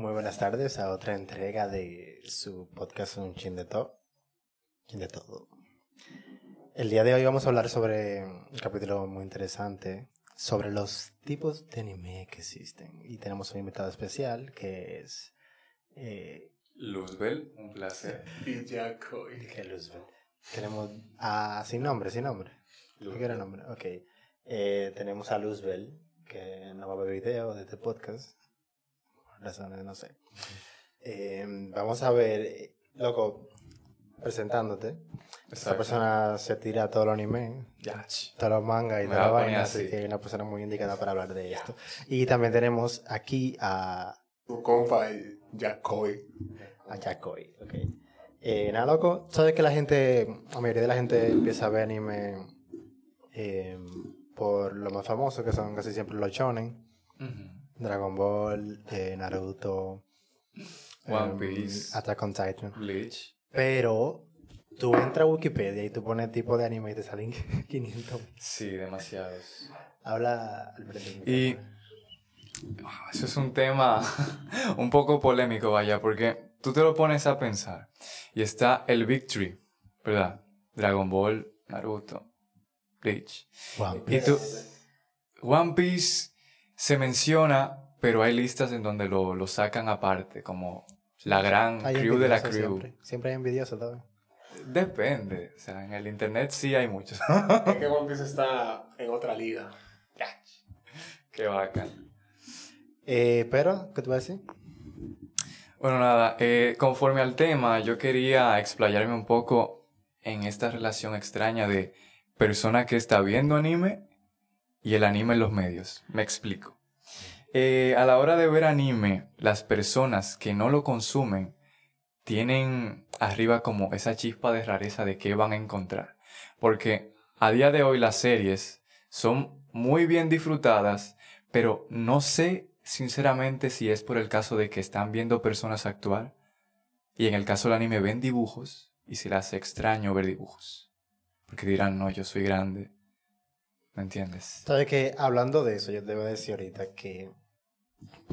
Muy buenas tardes a otra entrega de su podcast Un Chin de Todo. Chin de Todo. El día de hoy vamos a hablar sobre un capítulo muy interesante sobre los tipos de anime que existen. Y tenemos un invitado especial que es. Eh, Luzbel, un placer. Y Jacoy. ¿Qué Luzbel? Tenemos. Ah, sin nombre, sin nombre. ¿Qué era nombre? Ok. Eh, tenemos a Luzbel, que no va a ver video de este podcast. Razones, no sé. Eh, vamos a ver, eh, loco, presentándote. Esa persona se tira todo el anime, Ya, ch. todos los mangas y toda la vaina, así así. que es una persona muy indicada para hablar de esto. Y también tenemos aquí a, Tu compa Jacoy. a Jacoy. ok. Eh, nada, loco, sabes que la gente, la mayoría de la gente empieza a ver anime eh, por lo más famoso, que son casi siempre los shonen. Ujú. Dragon Ball, eh, Naruto, One em, Piece. Attack on Titan. Bleach. Pero tú entras a Wikipedia y tú pones tipo de anime y te salen 500. Sí, demasiados. Habla Alberto. Y ah, eso es un tema un poco polémico, vaya, porque tú te lo pones a pensar. Y está el Big Tree, ¿verdad? Dragon Ball, Naruto, Bleach. One Y tú, One Piece se menciona, pero hay listas en donde lo, lo sacan aparte, como la gran Hay crew de la crew. Siempre, siempre hay envidiosos, ¿sabes? Depende, o sea, en el internet sí hay muchos. Es que One Piece está en otra liga. Qué bacán. Eh, pero, ¿qué te voy a decir? Bueno, nada, eh, conforme al tema, yo quería explayarme un poco en esta relación extraña de persona que está viendo anime y el anime en los medios. Me explico. Eh, a la hora de ver anime, las personas que no lo consumen tienen arriba como esa chispa de rareza de qué van a encontrar. Porque a día de hoy las series son muy bien disfrutadas, pero no sé sinceramente si es por el caso de que están viendo personas actuar y en el caso del anime ven dibujos y se hace extraño ver dibujos. Porque dirán, no, yo soy grande. ¿Me entiendes? Sabes que hablando de eso, yo a decir ahorita que,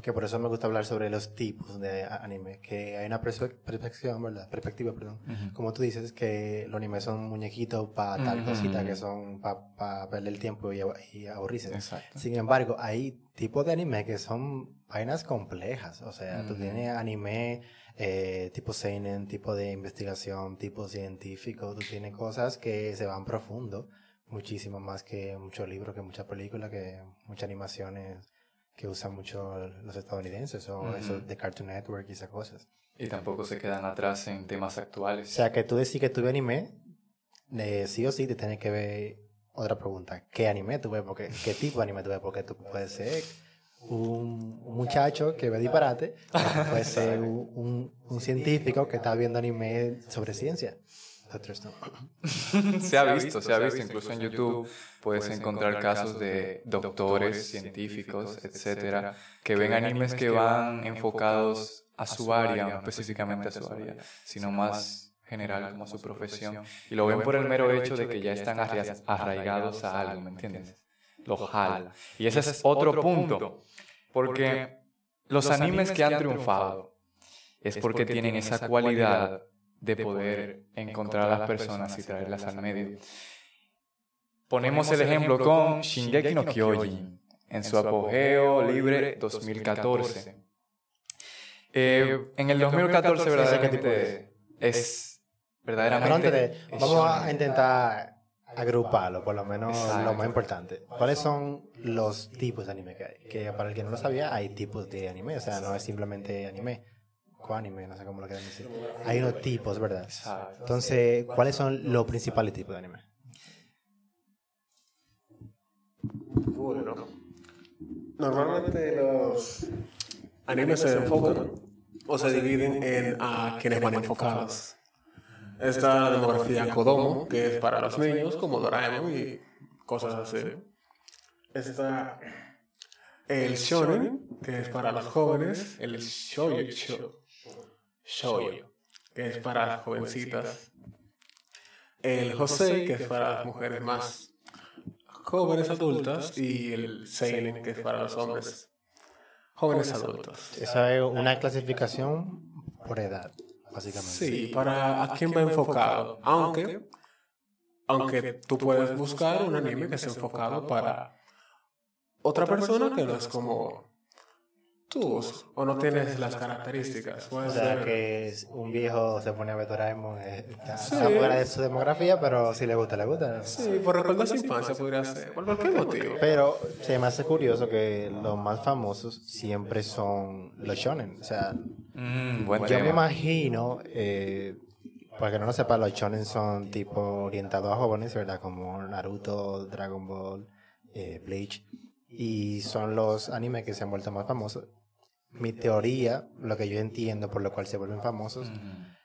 que por eso me gusta hablar sobre los tipos de anime, que hay una perspe- perspectiva, ¿verdad? Perspectiva, perdón. Ujú. Como tú dices, que los animes son muñequitos para tal Ujú. cosita, que son para perder el tiempo y, y aburrirse. Exacto. Sin embargo, hay tipos de anime que son vainas complejas. O sea, tú Ujú. tienes anime eh, tipo seinen, tipo de investigación, tipo científico. Tú tienes cosas que se van profundo, muchísimo más que muchos libros, que muchas películas, que muchas animaciones que usan mucho los estadounidenses o eso de Cartoon Network y esas cosas. Y tampoco se quedan atrás en temas O actuales. sea, que tú decís que tú ves anime, eh, sí o sí te tienes que ver otra pregunta. ¿Qué anime tú ves? Porque, ¿Qué tipo de anime tú ves? Porque tú puedes ser un, un muchacho que ve disparate, o puede ser un, un- un científico que está viendo anime sobre ciencia. Se ha visto, se ha visto. Incluso en YouTube puedes encontrar casos de doctores, científicos, etcétera, que ven animes que van enfocados a su área, no específicamente a su área, sino más general como a su profesión. Y lo ven por el mero hecho de que ya están arra- arraigados a algo, ¿me entiendes? Lo jala. Y ese es otro punto. Porque los animes que han triunfado es porque tienen esa cualidad de poder encontrar a las personas y traerlas al medio. Ponemos el ejemplo con Shingeki no Kyojin en su apogeo libre 2014. Eh, en el 2014 verdaderamente es verdaderamente antes de, es vamos a intentar agruparlo, por lo menos Exacto. lo más importante. ¿Cuáles son los tipos de anime que hay? Que para el que no lo sabía, hay tipos de anime, o sea, no es simplemente anime. Anime, no sé cómo lo quieren decir. Hay unos tipos, ¿verdad? Exacto. Entonces, ¿cuáles son los principales tipos de anime? Bueno, normalmente los animes se enfocan o se dividen en a quienes van enfocados. Está la demografía Kodomo, que es para los niños, como Doraemon y cosas así. Está el Shonen, que es para los jóvenes. El Shoujo, Shoujo, que es para las jovencitas. El Josei, que es para las mujeres más jóvenes adultas. Y el Seinen, que es para los hombres. jóvenes adultos. Esa es una clasificación por edad, básicamente. Sí, para a quién va enfocado. Aunque, aunque tú puedes buscar un anime que esté enfocado para otra persona que no es como tú o no tienes las características. O sea, que un viejo se pone a ver Doraemon, eh, está fuera de su demografía, pero si le gusta, le gusta. Sí, por recordar su infancia podría ser. ¿Por cualquier motivo? Pero se me hace curioso que los más famosos siempre son los shonen. O sea, mm, yo me imagino, eh, para que no lo sepa, los shonen son tipo orientados a jóvenes, ¿verdad? Como Naruto, Dragon Ball, eh, Bleach y son los animes que se han vuelto más famosos. Mi teoría, lo que yo entiendo por lo cual se vuelven famosos,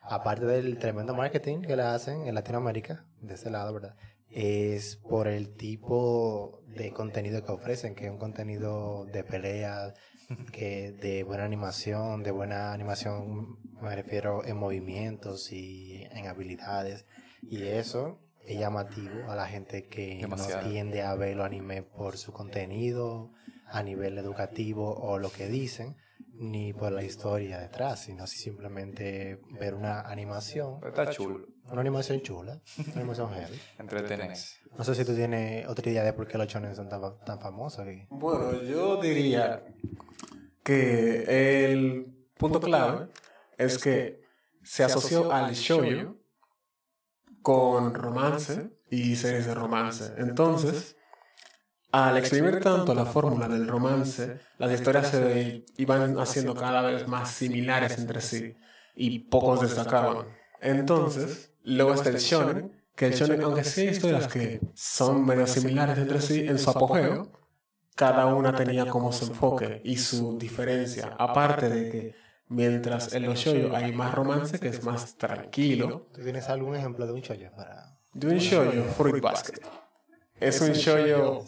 aparte del tremendo marketing que le hacen en Latinoamérica, de ese lado, ¿verdad? Es por el tipo de contenido que ofrecen, que es un contenido de pelea, que de buena animación, de buena animación, me refiero en movimientos y en habilidades. Y eso es llamativo a la gente que no tiende a ver los anime por su contenido a nivel educativo o lo que dicen, ni por la historia detrás, sino simplemente ver una animación. está chulo. Una animación chula, una animación heavy. Entretenés. No sé si tú tienes otra idea de por qué los chones son tan, tan famosos aquí. Bueno, yo diría que el punto clave es que se asoció al shoujo con romance y series de romance. Entonces, al exprimir tanto la fórmula del romance, las historias se iban haciendo cada vez más similares entre sí y pocos destacaban. Entonces, luego está el shonen, que el shonen, aunque sí hay historias que son medio similares entre sí en su apogeo, cada una tenía como su enfoque y su diferencia, aparte de que Mientras en los shoyo hay más romance que es más tranquilo. ¿Tú tienes algún ejemplo de un shoyo para...? De un shoyo, Fruit Basket. Es un shoyo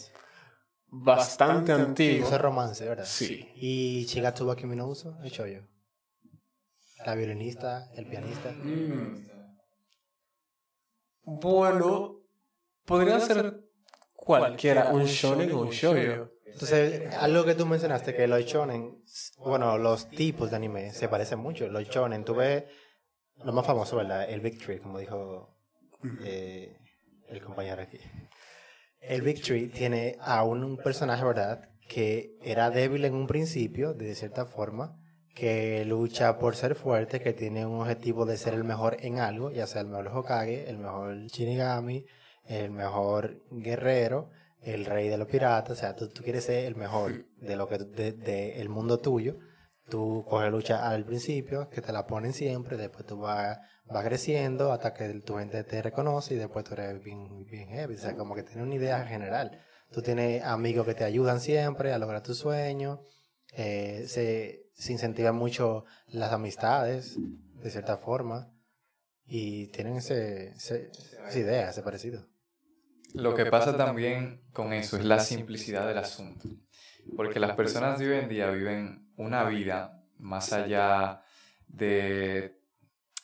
bastante antiguo. Es romance, ¿verdad? Sí. ¿Y Shigatsu wa Kimi no Uso? El shoyo. La violinista, el pianista. Mm. Bueno, podría ser cualquiera, un shonen o un shoyo. Entonces, algo que tú mencionaste, que los shonen, bueno, los tipos de anime se parecen mucho. Los shonen, tú ves lo más famoso, ¿verdad? El Big Tree, como dijo eh, el compañero aquí. El Big Tree tiene a un personaje, ¿verdad? Que era débil en un principio, de cierta forma, que lucha por ser fuerte, que tiene un objetivo de ser el mejor en algo, ya sea el mejor Hokage, el mejor Shinigami, el mejor guerrero, el rey de los piratas, o sea, tú, quieres ser el mejor de lo que de, el mundo tuyo. Tú coges lucha al principio, que te la ponen siempre, después tú vas, vas creciendo hasta que tu gente te reconoce y después tú eres bien, bien heavy. O sea, como que tienes una idea general. Tú tienes amigos que te ayudan siempre a lograr tus sueños. Eh, se, se incentivan mucho las amistades, de cierta forma. Y tienen ese, ese, esa idea, ese parecido. Lo que pasa también con eso es la simplicidad del asunto. Porque las personas de hoy en día viven una vida más allá de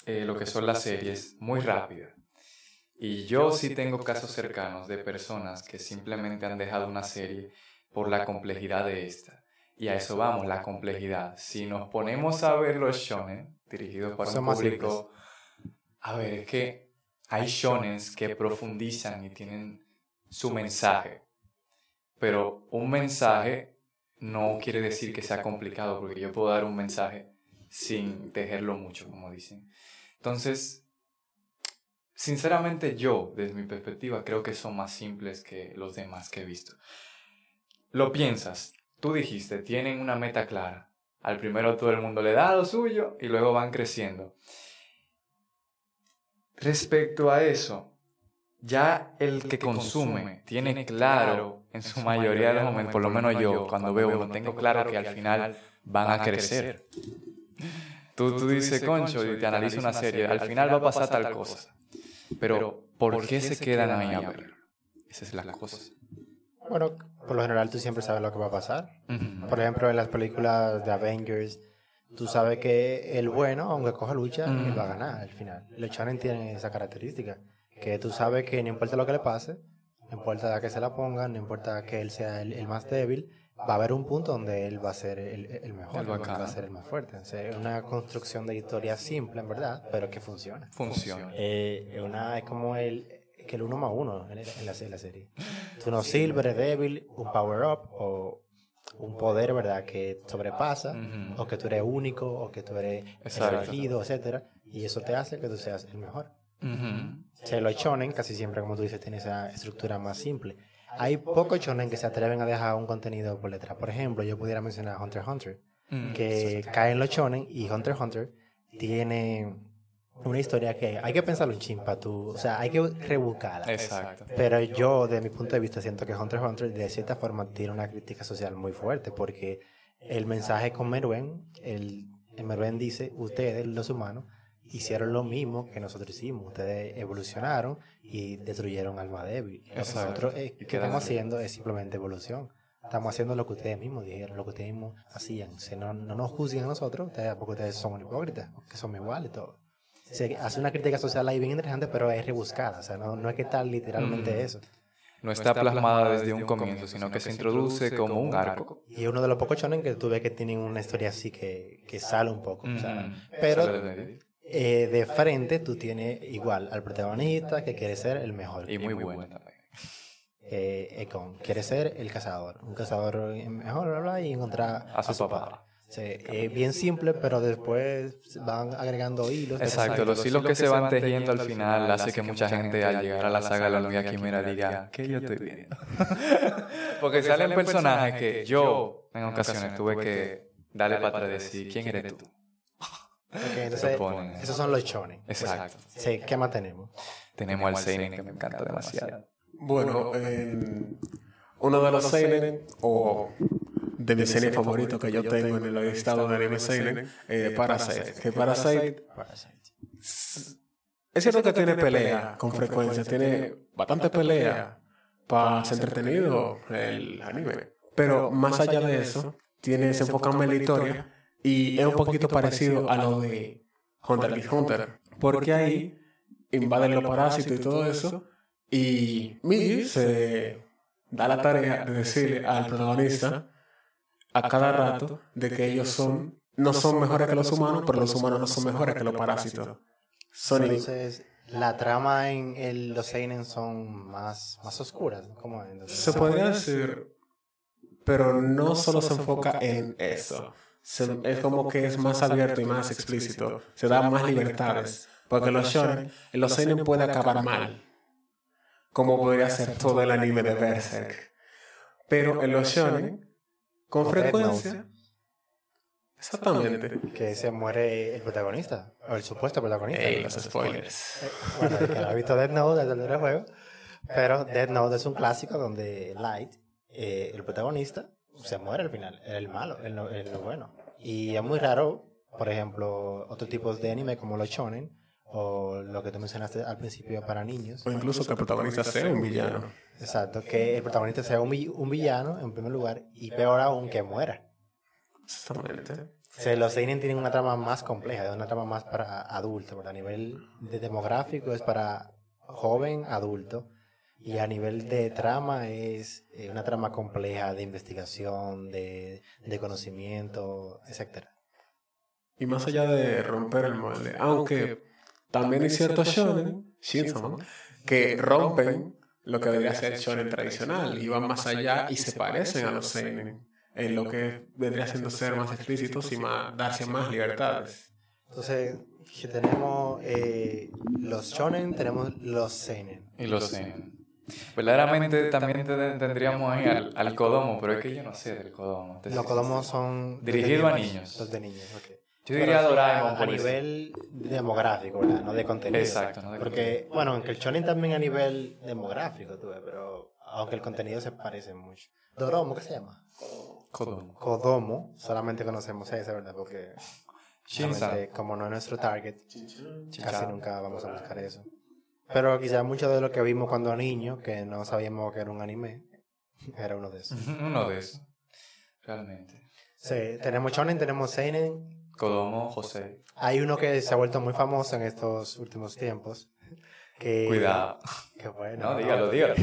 eh, lo que son las series muy rápida. Y yo sí tengo casos cercanos de personas que simplemente han dejado una serie por la complejidad de esta. Y a eso vamos, la complejidad. Si nos ponemos a ver los shonen, dirigidos para un público... A ver, es que hay shonens que profundizan y tienen su mensaje. Pero un mensaje no quiere decir que sea complicado, porque yo puedo dar un mensaje sin tejerlo mucho, como dicen. Entonces, sinceramente yo, desde mi perspectiva, creo que son más simples que los demás que he visto. Lo piensas, tú dijiste, tienen una meta clara. Al primero todo el mundo le da lo suyo y luego van creciendo. Respecto a eso, ya el que consume tiene claro en su mayoría de los momentos, por lo menos yo cuando veo uno, tengo claro que al final van a crecer. Tú, tú dices, concho, y te analiza una serie, al final va a pasar tal cosa. Pero, ¿por qué se quedan ahí a ver? Esa es la cosa. Bueno, por lo general tú siempre sabes lo que va a pasar. Por ejemplo, en las películas de Avengers, tú sabes que el bueno, aunque coja lucha, él va a ganar al final. Los Shonen tienen esa característica, que tú sabes que no importa lo que le pase, no importa que se la pongan, no importa que él sea el, más débil, va a haber un punto donde él va a ser el, el mejor, El va a ser el más fuerte. O sea, es una construcción de historia simple, en verdad, pero que funciona. Funciona. Eh, es una, es como el, que el uno más uno en, en la, en la serie. Tú no silver, es débil, un power up o un poder, ¿verdad? Que sobrepasa, o que tú eres único, o que tú eres elegido, etcétera Y eso te hace que tú seas el mejor. Ujú. O sea, los shonen casi siempre, como tú dices, tienen esa estructura más simple. Hay pocos shonen que se atreven a dejar un contenido por letra. Por ejemplo, yo pudiera mencionar Hunter x Hunter, Mm. que cae en los shonen y Hunter x Hunter tiene una historia que hay que pensarlo un chimpa tú, o sea, hay que rebuscarla. Exacto. Pero yo, de mi punto de vista, siento que Hunter x Hunter de cierta forma tiene una crítica social muy fuerte porque el mensaje con Meruen, el, el Meruen dice, ustedes, los humanos, hicieron lo mismo que nosotros hicimos. Ustedes evolucionaron y destruyeron alma débil. Nosotros eh, que estamos haciendo es simplemente evolución. Estamos haciendo lo que ustedes mismos dijeron, lo que ustedes mismos hacían. Si no, no nos juzguen a nosotros, ustedes, porque ustedes son hipócritas, que somos iguales y todo. Se hace una crítica social ahí bien interesante, pero es rebuscada. O sea, no, no es que tal literalmente Ujú. eso. No está plasmada desde un comienzo, sino que se introduce como un arco. Y es uno de los pocos shonen que tú ves que tienen una historia así que, que sale un poco. o sea, pero. Eh, de frente tú tienes igual al protagonista que quiere ser el mejor. Y muy bueno. Eh, Ekon quiere ser el cazador. Un cazador mejor, bla, bla, y encontrar A su papá. Sí, es bien simple, pero después van agregando hilos. Exacto, los hilos que se van tejiendo al final hace que mucha gente al llegar a la saga de la hormiga quimera diga, ¿qué yo estoy viendo? Porque salen personajes que yo en ocasiones tuve que darle para atrás y decir, ¿quién eres tú? Ok, entonces, esos son los shonen. Exacto. Sí, ¿qué más tenemos? Tenemos al Seinen que me encanta demasiado. Bueno, en uno de los seinen, o de mis seinen favoritos que yo tengo en el listado de anime seinen, eh, Parasite. Que Parasite es cierto que tiene pelea con frecuencia, tiene bastante pelea para ser entretenido el anime. Pero más allá de eso, tiene, se enfoca en la historia y es un poquito parecido a lo de Hunter x Hunter. Porque ahí invaden los parásitos y todo eso. Y Migi se da la tarea de decirle al protagonista a cada rato de que ellos son no son mejores que los humanos, pero los humanos no son mejores que los parásitos. Son Entonces, la trama en el- los seinen son más, más oscuras. ¿Cómo es? Entonces, Se podría decir, pero no solo se enfoca en eso. Se- es como que es más abierto y más explícito. Se da más libertades. Porque los shonen, en los seinen puede acabar mal. Como podría ser todo el anime de Berserk. Pero en los shonen, con frecuencia... Exactamente. que se muere el protagonista, o el supuesto protagonista. Ey, los spoilers. Eh, Bueno, el que no ha visto Death Note desde el juego. Pero Death Note es un clásico donde Light, eh, el protagonista, se muere al final. El malo, el, no- el no bueno. Y es muy raro, por ejemplo, otros tipos de anime como los shonen, o lo que tú mencionaste al principio para niños. O incluso que el protagonista sea un villano. Exacto, que el protagonista sea un, un villano en primer lugar y peor aún que muera. Exactamente. O sea, los seinen tienen una trama más compleja, una trama más para adultos, porque a nivel de demográfico es para joven, adulto, y a nivel de trama es eh, una trama compleja de investigación, de, de conocimiento, etc. Y más allá de romper el molde, aunque también hay ciertos shonen, Shinson, que rompen lo que debería ser el shonen tradicional y van más allá y se parecen a los seinen en lo que vendría siendo ser más explícitos y más, darse más libertades. Entonces, que tenemos eh, los shonen, tenemos los seinen. Y los Seinen. Verdaderamente también te- tendríamos ahí al, al Kodomo, pero es que yo no sé del Kodomo. te Los sincero. son... los Dirigido de a niños. Los de niños, ok. Yo diría Pero Doraemon a, por a eso. nivel demográfico, ¿verdad? No de contenido. Exacto, no de Porque, bueno, aunque el shonen también a nivel demográfico, tú ves, pero aunque el contenido se parece mucho. Doromo, ¿qué se llama? Kodomo. Kodomo, solamente conocemos ese, ¿verdad? Porque como no es nuestro target, casi nunca vamos a buscar eso. Pero quizás mucho de lo que vimos cuando niños, que no sabíamos que era un anime, era uno de esos. Uno de esos. Realmente. Sí, tenemos shonen, tenemos seinen, Kodomo, José. Hay uno que se ha vuelto muy famoso en estos últimos tiempos. Que, Cuidado. Que bueno. No, dígalo, dígalo.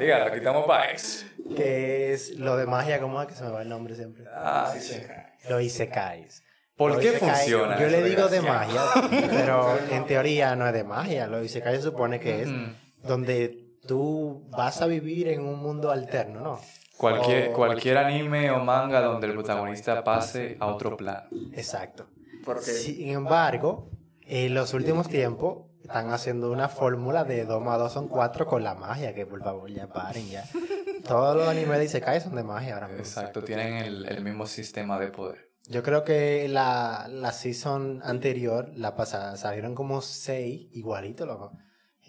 Dígalo, aquí estamos para que es lo de magia, ¿cómo es que se me va el nombre siempre? Ah, Lo isekais. ¿Por qué funciona? Yo le digo de magia, pero en teoría no es de magia. Lo isekai se supone que es donde tú vas a vivir en un mundo alterno, ¿no? Cualquier, O- cualquier anime o manga donde el protagonista pase a otro plano. Exacto. Porque Sin embargo, en los últimos tiempos están haciendo una fórmula de 2 más 2 son 4 con la magia, que por favor ya paren ya. Todos los animes de Isekai son de magia ahora mismo. Exacto, tienen el, el mismo sistema de poder. Yo creo que la, la season anterior, la pasada, salieron como 6 igualito, loco.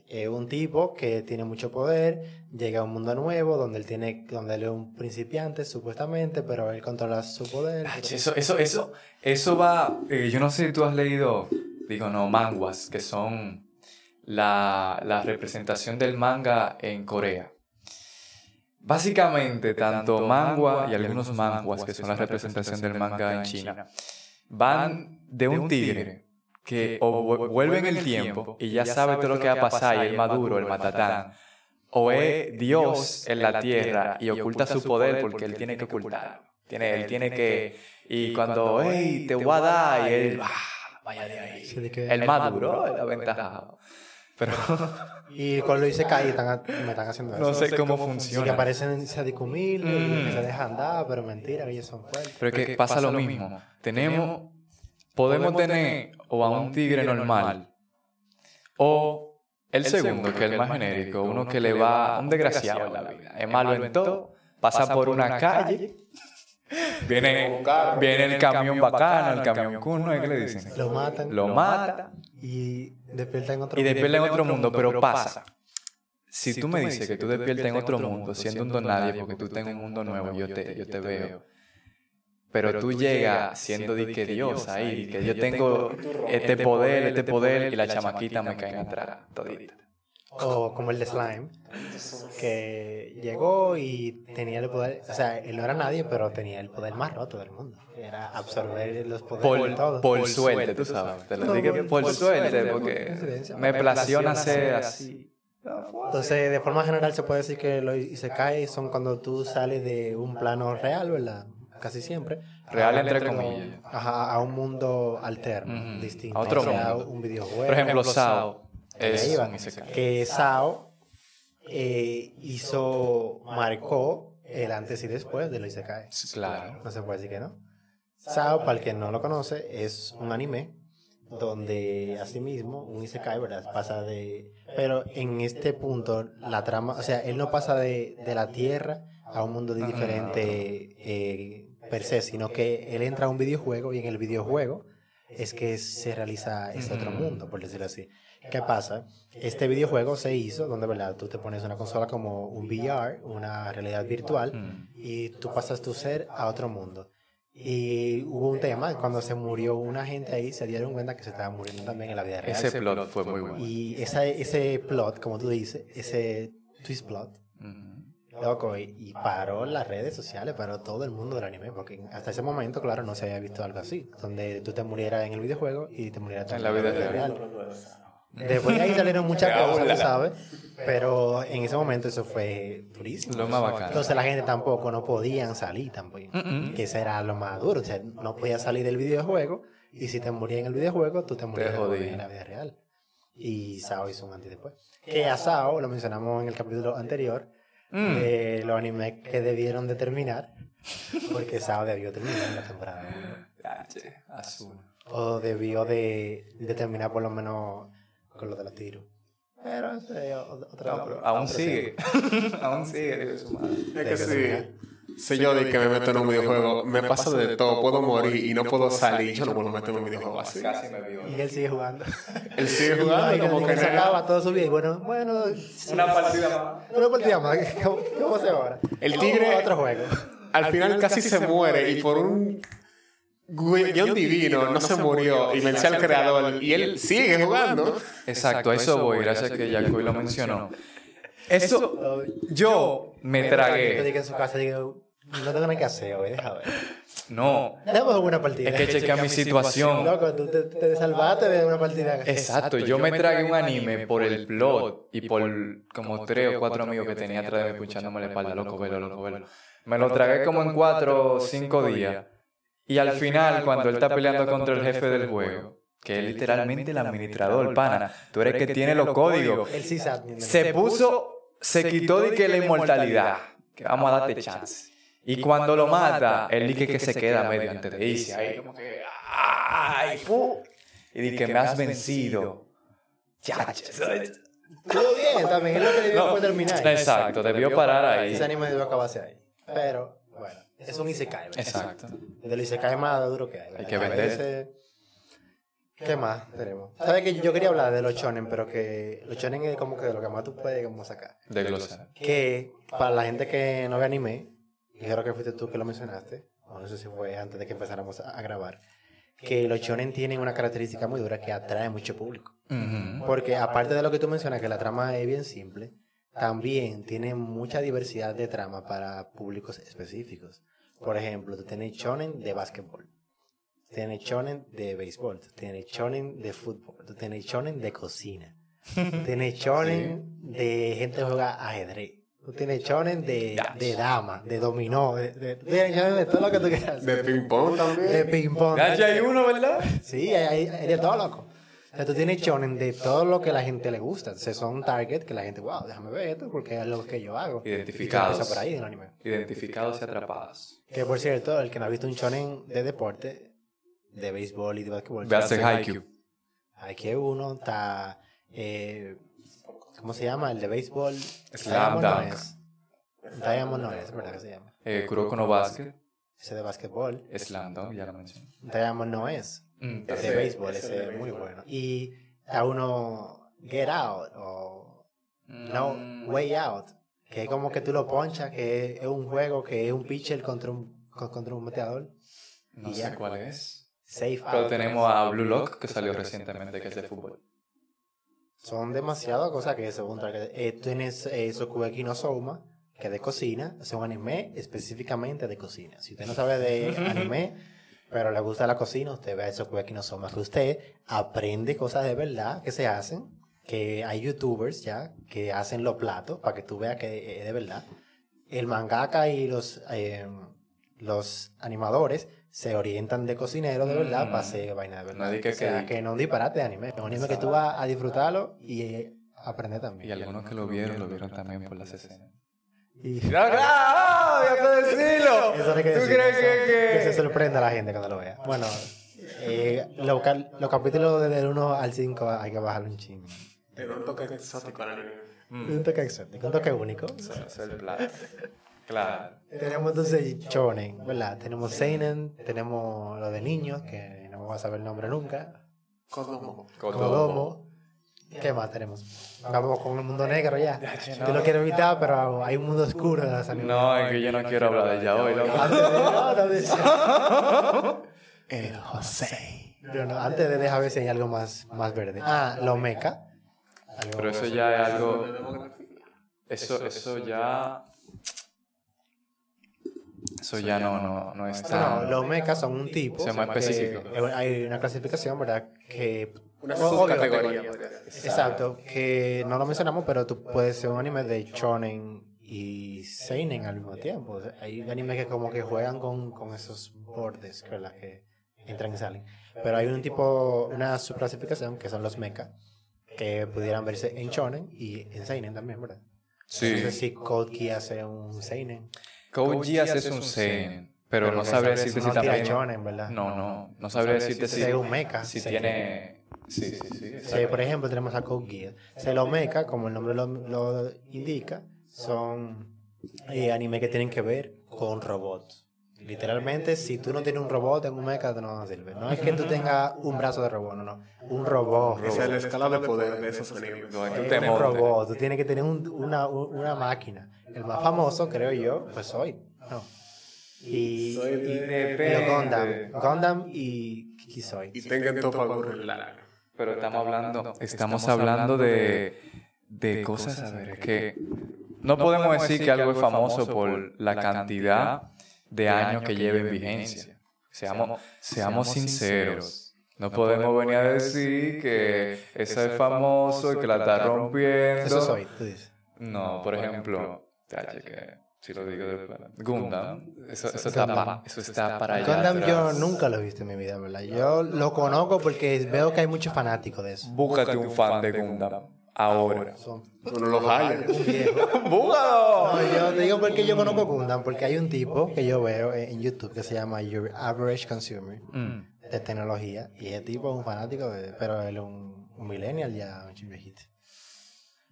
Es un tipo que tiene mucho poder, llega a un mundo nuevo donde él tiene, donde él es un principiante supuestamente, pero él controla su poder. Eso, eso, eso, eso va. eh, yo no sé si tú has leído, digo, no, manguas, que son la, la representación del manga en Corea. Básicamente, tanto mangua y algunos manguas, que son la representación del manga en China, van de un tigre que o vu- vuelve en el tiempo y ya sabe todo lo que va a pasar y el maduro, el matatán, o es Dios en la tierra y oculta su poder porque él tiene que ocultarlo. Tiene, él tiene que... Y cuando, hey, te voy a dar, y él, ah, vaya de ahí. El maduro, el aventajado. Pero Y con lo Isekai están, me están haciendo eso. no sé cómo Y que funciona. aparecen sadicumil Mm. y se dejan andar, pero mentira, que ellos son fuertes. Pero es que pasa lo mismo. Tenemos, podemos tener o a un tigre normal o el segundo, que es el más genérico, uno que le va un desgraciado en la vida. Es malo en todo, pasa por una calle, viene, viene el camión bacano, el camión cool, ¿no? ¿Qué le dicen? Lo matan Lo mata y despiertan en otro y mundo. despierta en otro mundo, pero pasa. Si tú me dices que tú despiertas en otro mundo siendo un don nadie porque tú estás en un mundo nuevo, yo te, yo te veo. Pero tú llegas siendo de que Dios ahí, que yo tengo este poder, este poder, y la chamaquita me caen atrás, todita. O como el de Slime, que llegó y tenía el poder, o sea, él no era nadie, pero tenía el poder más roto del mundo. Era absorber los poderes de todo. Por, por suerte, tú sabes. Te lo digo por suerte, porque me plació nacer así. Entonces, de forma general se puede decir que los Isekai son cuando tú sales de un plano real, ¿verdad? Casi siempre. Real a- entre como- comillas. Ajá, a un mundo alterno, distinto. a otro O sea, mundo. un videojuego. Por ejemplo, Sao es que Sao eh, hizo, marcó el antes y después de los Isekai. Claro. No se puede decir que no. Sao, para el que no lo conoce, es un anime donde asimismo un Isekai, ¿verdad? Pasa de... Pero en este punto, la trama, o sea, él no pasa de, de la Tierra a un mundo diferente eh, per se, sino que él entra a un videojuego y en el videojuego es que se realiza ese otro mundo, por decirlo así. ¿Qué pasa? Este videojuego se hizo donde, ¿verdad? Tú te pones una consola como un VR, una realidad virtual, Mm. y tú pasas tu ser a otro mundo. Y hubo un tema, cuando se murió una gente ahí, se dieron cuenta que se estaba muriendo también en la vida real. Ese plot fue muy bueno. Y esa, ese plot, como tú dices, ese twist plot, Ujú. loco, y, y paró las redes sociales, paró todo el mundo del anime, porque hasta ese momento, claro, no se había visto algo así, donde tú te murieras en el videojuego y te murieras En también la vida real. Después de ahí salieron muchas cosas, tú sabes, pero en ese momento eso fue durísimo. Lo más bacano. Entonces la gente tampoco no podían salir tampoco. Que ese era lo más duro. O sea, no podías salir del videojuego. Y si te morías en el videojuego, tú te morías en la vida real. Y Sao hizo un antes y después. Que a Sao, lo mencionamos en el capítulo anterior, Mm. de los animes que debieron de terminar. Porque Sao debió terminar en la temporada uno. Yache, azul. O debió de, de terminar por lo menos con lo de los tiros. Pero es otra No, pero aún sigue. aún sigue. Dios su madre. Es que si, si yo de que me meto en un videojuego, me pasa de todo, puedo morir y no puedo salir, yo no puedo meterme en un videojuego así. Casi me vio. Y él sigue jugando. Él sigue No, y jugando que- como que se acaba todo su vida. Y bueno, bueno. Una partida más. Una partida más. ¿Cómo, cómo se va ahora? El tigre- otro juego. Al final casi se muere y por un guion divino no se murió y venció al creador y él sigue jugando. Exacto, a eso voy, gracias que Jacoy lo mencionó. Eso, yo me tragué. dije en su casa, digo, No tengo nada que hacer hoy, déjame ver. No. Damos una partida. Es que chequea mi situación. Loco, tú te, te salvaste de una partida. Exacto, yo me tragué un anime por el plot y por como tres o cuatro amigos que tenía atrás de mí punchándome la espalda, loco, velo, loco, velo. Me lo tragué como en cuatro o cinco días. Y al final, cuando él está peleando contra el jefe del juego, que es literalmente el administrador, pana, tú eres el que tiene los códigos, El se puso, se quitó de que la inmortalidad, que vamos a darte chance. Y cuando lo mata, él dice que se queda medio antes de irse ahí, como que, ¡ay, fu! Y dice que me has vencido. Chacho, Todo bien, también es lo que debió No, fue terminar. Exacto, debió parar ahí. Ese anime debió acabarse ahí. Pero, bueno, es un Isekai. ¿verdad? Exacto. Del Isekai más duro que hay. ¿verdad? Hay que vender. veces- ¿Qué más tenemos? ¿Sabes que yo quería hablar de los shonen, pero que los shonen es como que de lo que más tú puedes como sacar? De glosar. Que para la gente que no ve anime, y creo que fuiste tú que lo mencionaste, o no sé si fue antes de que empezáramos a, grabar, que los shonen tienen una característica muy dura que atrae mucho público. Porque aparte de lo que tú mencionas, que la trama es bien simple, también tiene mucha diversidad de trama para públicos específicos. Por ejemplo, tú tienes shonen de básquetbol, tú tienes shonen de béisbol, tú tienes shonen de fútbol, tú tienes shonen de cocina, tú tienes shonen de gente que juega ajedrez, tú tienes shonen de, de dama, de dominó, de, de, tú tienes shonen de todo lo que tú quieras. De ping-pong también. De ping pong. Ya ya hay uno, ¿verdad? Sí, hay, hay de todo, loco. O sea, tú tienes shonen de todo lo que la gente le gusta. O sea, son target que la gente, wow, déjame ver esto porque es lo que yo hago. Identificados. Por ahí anime. Identificados y atrapados. Que por cierto, el que no ha visto un shonen de deporte, de béisbol y de básquetbol. Ve a hacer Haikyuu. Hay uno, está, eh, ¿cómo se llama? El de béisbol. Slam no Dunk. es. Diamond no es, ¿verdad que se llama? Eh, Kuroko no Basket. Ese de básquetbol. Slam Dunk, ya lo mencioné. Diamond no es. Mm, de béisbol, ese ese de es muy bueno. Y a uno Get Out o No Mm, Way Out, que es como que tú lo ponchas, que es un juego que es un pitcher contra un, con- contra un bateador. No y sé ya. cuál es. Safe Pero Out. tenemos a Blue Lock, que salió recientemente, que es de fútbol. Son demasiadas cosas que según target. Eh, tienes eh, Sokugeki no Souma, que es de cocina, es un anime específicamente de cocina. Si usted no sabe de anime, pero le gusta la cocina, usted ve Sokugeki no Souma, que usted aprende cosas de verdad que se hacen, que hay youtubers ya que hacen los platos para que tú veas que es de verdad. El mangaka y los, eh, los animadores se orientan de cocinero de verdad Mm. para hacer vaina de verdad. No di que- o sea, que- que no disparate de anime, es un anime que tú vas a disfrutarlo y eh, aprender también. Y algunos que lo vieron, lo vieron también por las escenas. Y- ¡No, no! ¡Había que decirlo! Eso hay que ¿Tú decir, crees eso, que- que se que...? sorprenda a la gente cuando lo vea. Bueno, eh, lo cal- los capítulos desde el 1 al 5 hay que bajarlo un chingo. Tiene un toque exótico al anime. Un toque exótico, un toque único. Es el plato. Claro. Tenemos entonces Shonen, ¿verdad? Tenemos Seinen, tenemos lo de niños, que no vamos a saber el nombre nunca. Kodomo. Kodomo. ¿Qué más tenemos? Vamos con el mundo negro ya. Tú lo quieres evitar, pero hay un mundo oscuro de las. No, es que yo no quiero hablar de ella hoy, loco. Antes de, no, no, de- El José. No, antes de dejar ver si hay algo más, más verde. Ah, lo meca. Algo- Pero eso ya es algo... Eso, eso ya... Eso ya no, no, no es No, los mechas son un tipo. Sea más que- específico. eh, hay una clasificación, ¿verdad? Que. Una subcategoría. Exacto, que no lo mencionamos, pero tú puedes ser un anime de shonen y seinen al mismo tiempo. O sea, hay animes que como que juegan con, con esos bordes, que, ¿verdad? que entran y salen. Pero hay un tipo, una subclasificación que son los mecha, que pudieran verse en shonen y en seinen también, ¿verdad? Sí. No sé si Code Geass es un seinen. Code Geass es un seinen, pero no sabría decirte si no también... shonen, ¿verdad? No, no, no sabría decirte si... Es un mecha. Si tiene... Sí, sí, sí. Por ejemplo, tenemos a Code Geass. Se lo mecha, como el nombre lo, lo indica, son eh, anime que tienen que ver con robots. Literalmente, si tú no tienes un robot en un mecha, no sirve. No es que tú tengas un brazo de robot, no, no. Un robot. Esa es la escala de poder de esos animes. No, es que te un robot, tú tienes que tener un- una, una máquina. El más famoso, creo yo, pues soy. No. Y, Soy y- de- y. Gundam. Gundam y Kisoy. Y tengan topa gorila. Pero estamos hablando, estamos hablando de, de cosas, a ver, es que no podemos decir que algo es famoso por la cantidad de años que lleven vigencia. Seamos, seamos sinceros. No podemos venir a decir que ese es famoso y que la está rompiendo. Eso soy, tú dices. No, por ejemplo, que si lo digo de plano. Gundam, eso, eso, está, pa- eso está para allá. Gundam yo atrás. nunca lo he visto en mi vida, ¿verdad? Yo lo conozco porque veo que hay muchos fanáticos de eso. Búscate un fan de Gundam ahora. Son Uno los haya. ¡Búscalo! No, yo te digo porque yo conozco Gundam, porque hay un tipo que yo veo en YouTube que se llama Your Average Consumer Mm. de tecnología y ese tipo es un fanático, de, pero él es un, un millennial ya, un viejito.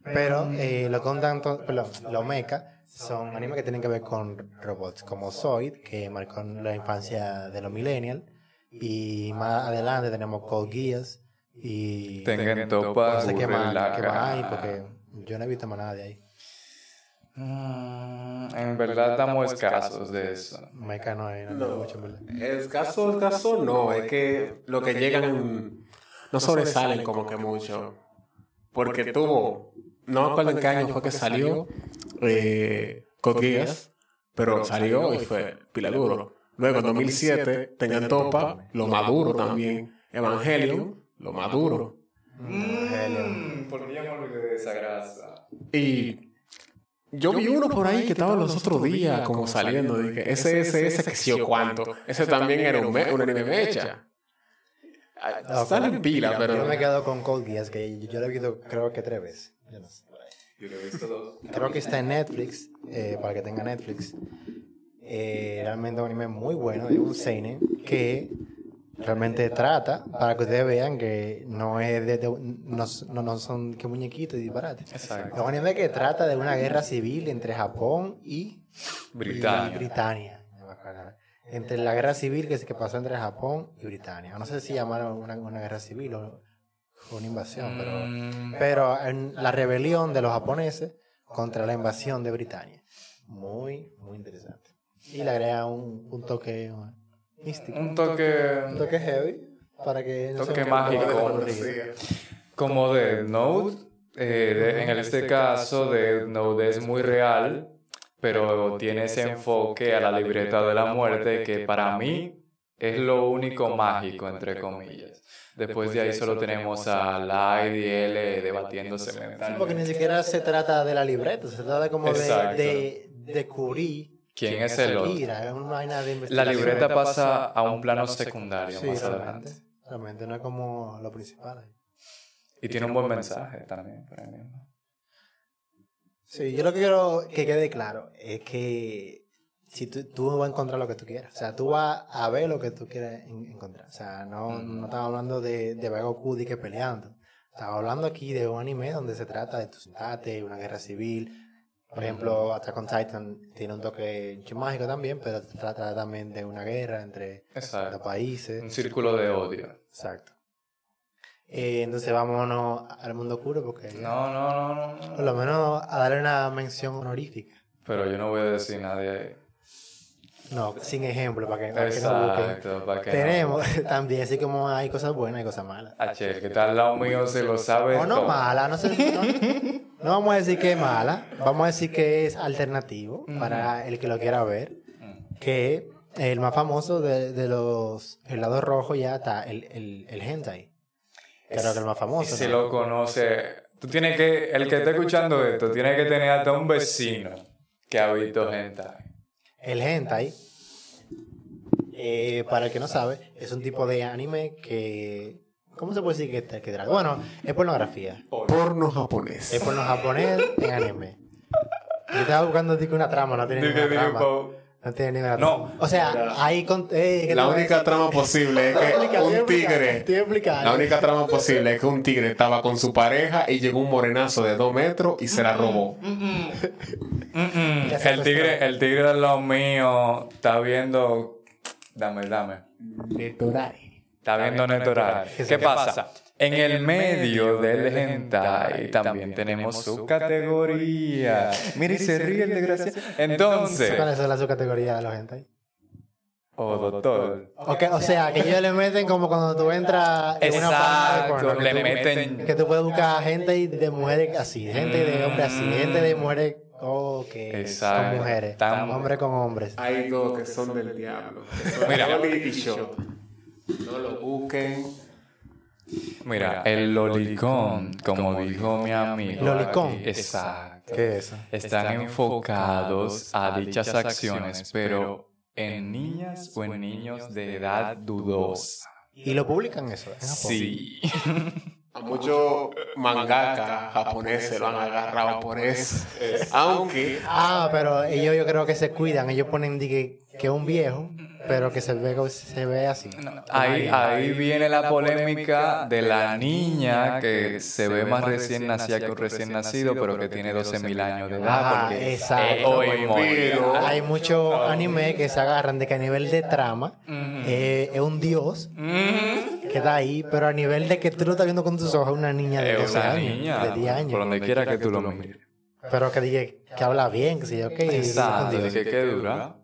Pero eh, los Gundam, perdón, los mecha son animes que tienen que ver con robots, como Zoid, que marcó la infancia de los millennials, y más adelante tenemos Code Geass y Tengan topa, no sé qué más, la qué más hay, porque yo no he visto más nada de ahí. Mm, en verdad estamos escasos de eso. Mecha no hay, no hay mucho, en verdad. Escaso, escaso, no. Es que lo que llegan no sobresalen como que mucho. Porque tuvo, no me acuerdo en qué año fue que salió eh, Code Geass, pero salió y fue pila duro. Luego en 2007 tenían Topa, lo maduro también. Evangelion, lo maduro. Mm, ¿Por qué yo me olvidé de esa grasa? Y yo vi uno por ahí que estaba los otros días como saliendo. Dije, ese, ese, ese, que sí o cuánto. Ese también era un, me- un anime mecha. No, Sale en pila, Yo pero... me quedo con Code Geass, que yo lo he visto creo que tres veces. Yo no sé. Yo lo he visto dos. Creo que está en Netflix, eh, para que tenga Netflix. Eh, realmente un anime muy bueno, es un seinen que realmente trata, para que ustedes vean que no es de, de- no, no, no son que muñequitos y disparates. Exacto. Es un anime que trata de una guerra civil entre Japón y Britannia. y Britania. Entre la guerra civil que, se- que pasó entre Japón y Britania. No sé si llamaron una, una guerra civil o, una invasión, pero, Mm, pero en la rebelión de los japoneses contra la invasión de Britania. Muy, muy interesante. Y le agrega un, un toque místico. un toque. Un toque heavy para que no toque mágico. Como de Note. eh, de- en este caso, de Note es muy real, pero tiene ese enfoque a la libreta de la muerte que para mí es lo único mágico, entre comillas. Después de ahí solo tenemos a Light y L debatiéndose Sí, porque mentalmente. ni siquiera se trata de la libreta, se trata como de, Exacto. de descubrir ¿Quién es el otro? Mira, es una vaina de La libreta pasa a un plano secundario Sí, más realmente. adelante. Realmente no es como lo principal. ahí. Y tiene un buen mensaje también. por ahí mismo. Sí, yo lo que quiero que quede claro es que si tú, tú vas a encontrar lo que tú quieras. O sea, tú vas a ver lo que tú quieres en- encontrar. O sea, no, no estamos hablando de, de Goku y que peleando. Estamos hablando aquí de un anime donde se trata de tu sentate, una guerra civil. Por ejemplo, Attack on Titan tiene un toque mágico también, pero trata también de una guerra entre Exacto. los países. Un círculo de odio. Exacto. Eh, entonces vámonos al mundo oscuro porque No, no, no, no. por lo menos a darle una mención honorífica. Pero yo no voy a decir nada de. No, sin ejemplo, para que, para que no busquen. Exacto, para que no. Tenemos también, así como hay cosas buenas y cosas malas. H, el que está al lado mío se lo sabe O no todo. mala, no, sé, no, no vamos a decir que es mala, vamos a decir que es alternativo para el que lo quiera ver. Mm. Que el más famoso de, de los helados rojos ya está el, el, el hentai. Creo que el más famoso. Si ¿no? lo conoce, tú tienes que, el que esté escuchando esto, tiene que tener hasta un vecino que ha visto gente. El hentai, eh, para el que no sabe, es un tipo de anime que... ¿Cómo se puede decir que, que trata? Bueno, es pornografía. Porno japonés. Es porno japonés en anime. Yo estaba buscando tipo, una trama, no tiene ninguna trama. No tiene ninguna No. trama. O sea, ahí... Con, eh, ¿qué La única trama posible es que un tigre... Estoy explicando. La única trama posible es que un tigre estaba con su pareja y llegó un morenazo de dos metros y se la robó. Mm, mm. El tigre, el tigre de lo mío está viendo. Dame, dame. Está viendo Netorai. ¿Qué pasa? En el medio del hentai también tenemos su categoría. Mira y se ríe el desgraciado. Entonces. ¿Cuáles son las subcategorías de los hentai? Oh, doctor. Ok, o sea, que ellos le meten como cuando tú entras en una página de Exacto. porno. Le que tú- meten. Que tú puedes buscar gente de mujeres así, gente de hombres así, gente de mujeres Ok. Exacto. Con mujeres. Tan- Hombres con hombres. Hay dos que son del diablo. que son Mira. No lo busquen. Mira, el lolicón, como dijo mi amigo. ¿Lolicón? Exacto. ¿Qué es eso? Están enfocados a dichas acciones, pero en niñas o en niños de edad dudosa. ¿Y lo publican eso? en Japón? Sí. A muchos mangaka japoneses lo han agarrado por eso. Aunque Ah, pero ellos yo creo que se cuidan. Ellos ponen que, que un viejo, pero que se ve, se ve así. Ahí, ahí viene la polémica de la niña que se ve más recién nacida que un recién nacido, pero que tiene 12.000 años de edad. Ah, Porque exacto. hoy Hay muchos animes que se agarran de que a nivel de trama eh, es un dios que está ahí, pero a nivel de que tú lo estás viendo con tus ojos, una niña de Es 12 una años, niña, de 10 años. por donde quiera que tú lo mires. Pero que diga que habla bien, que sé yo, que Exacto, que qué dura.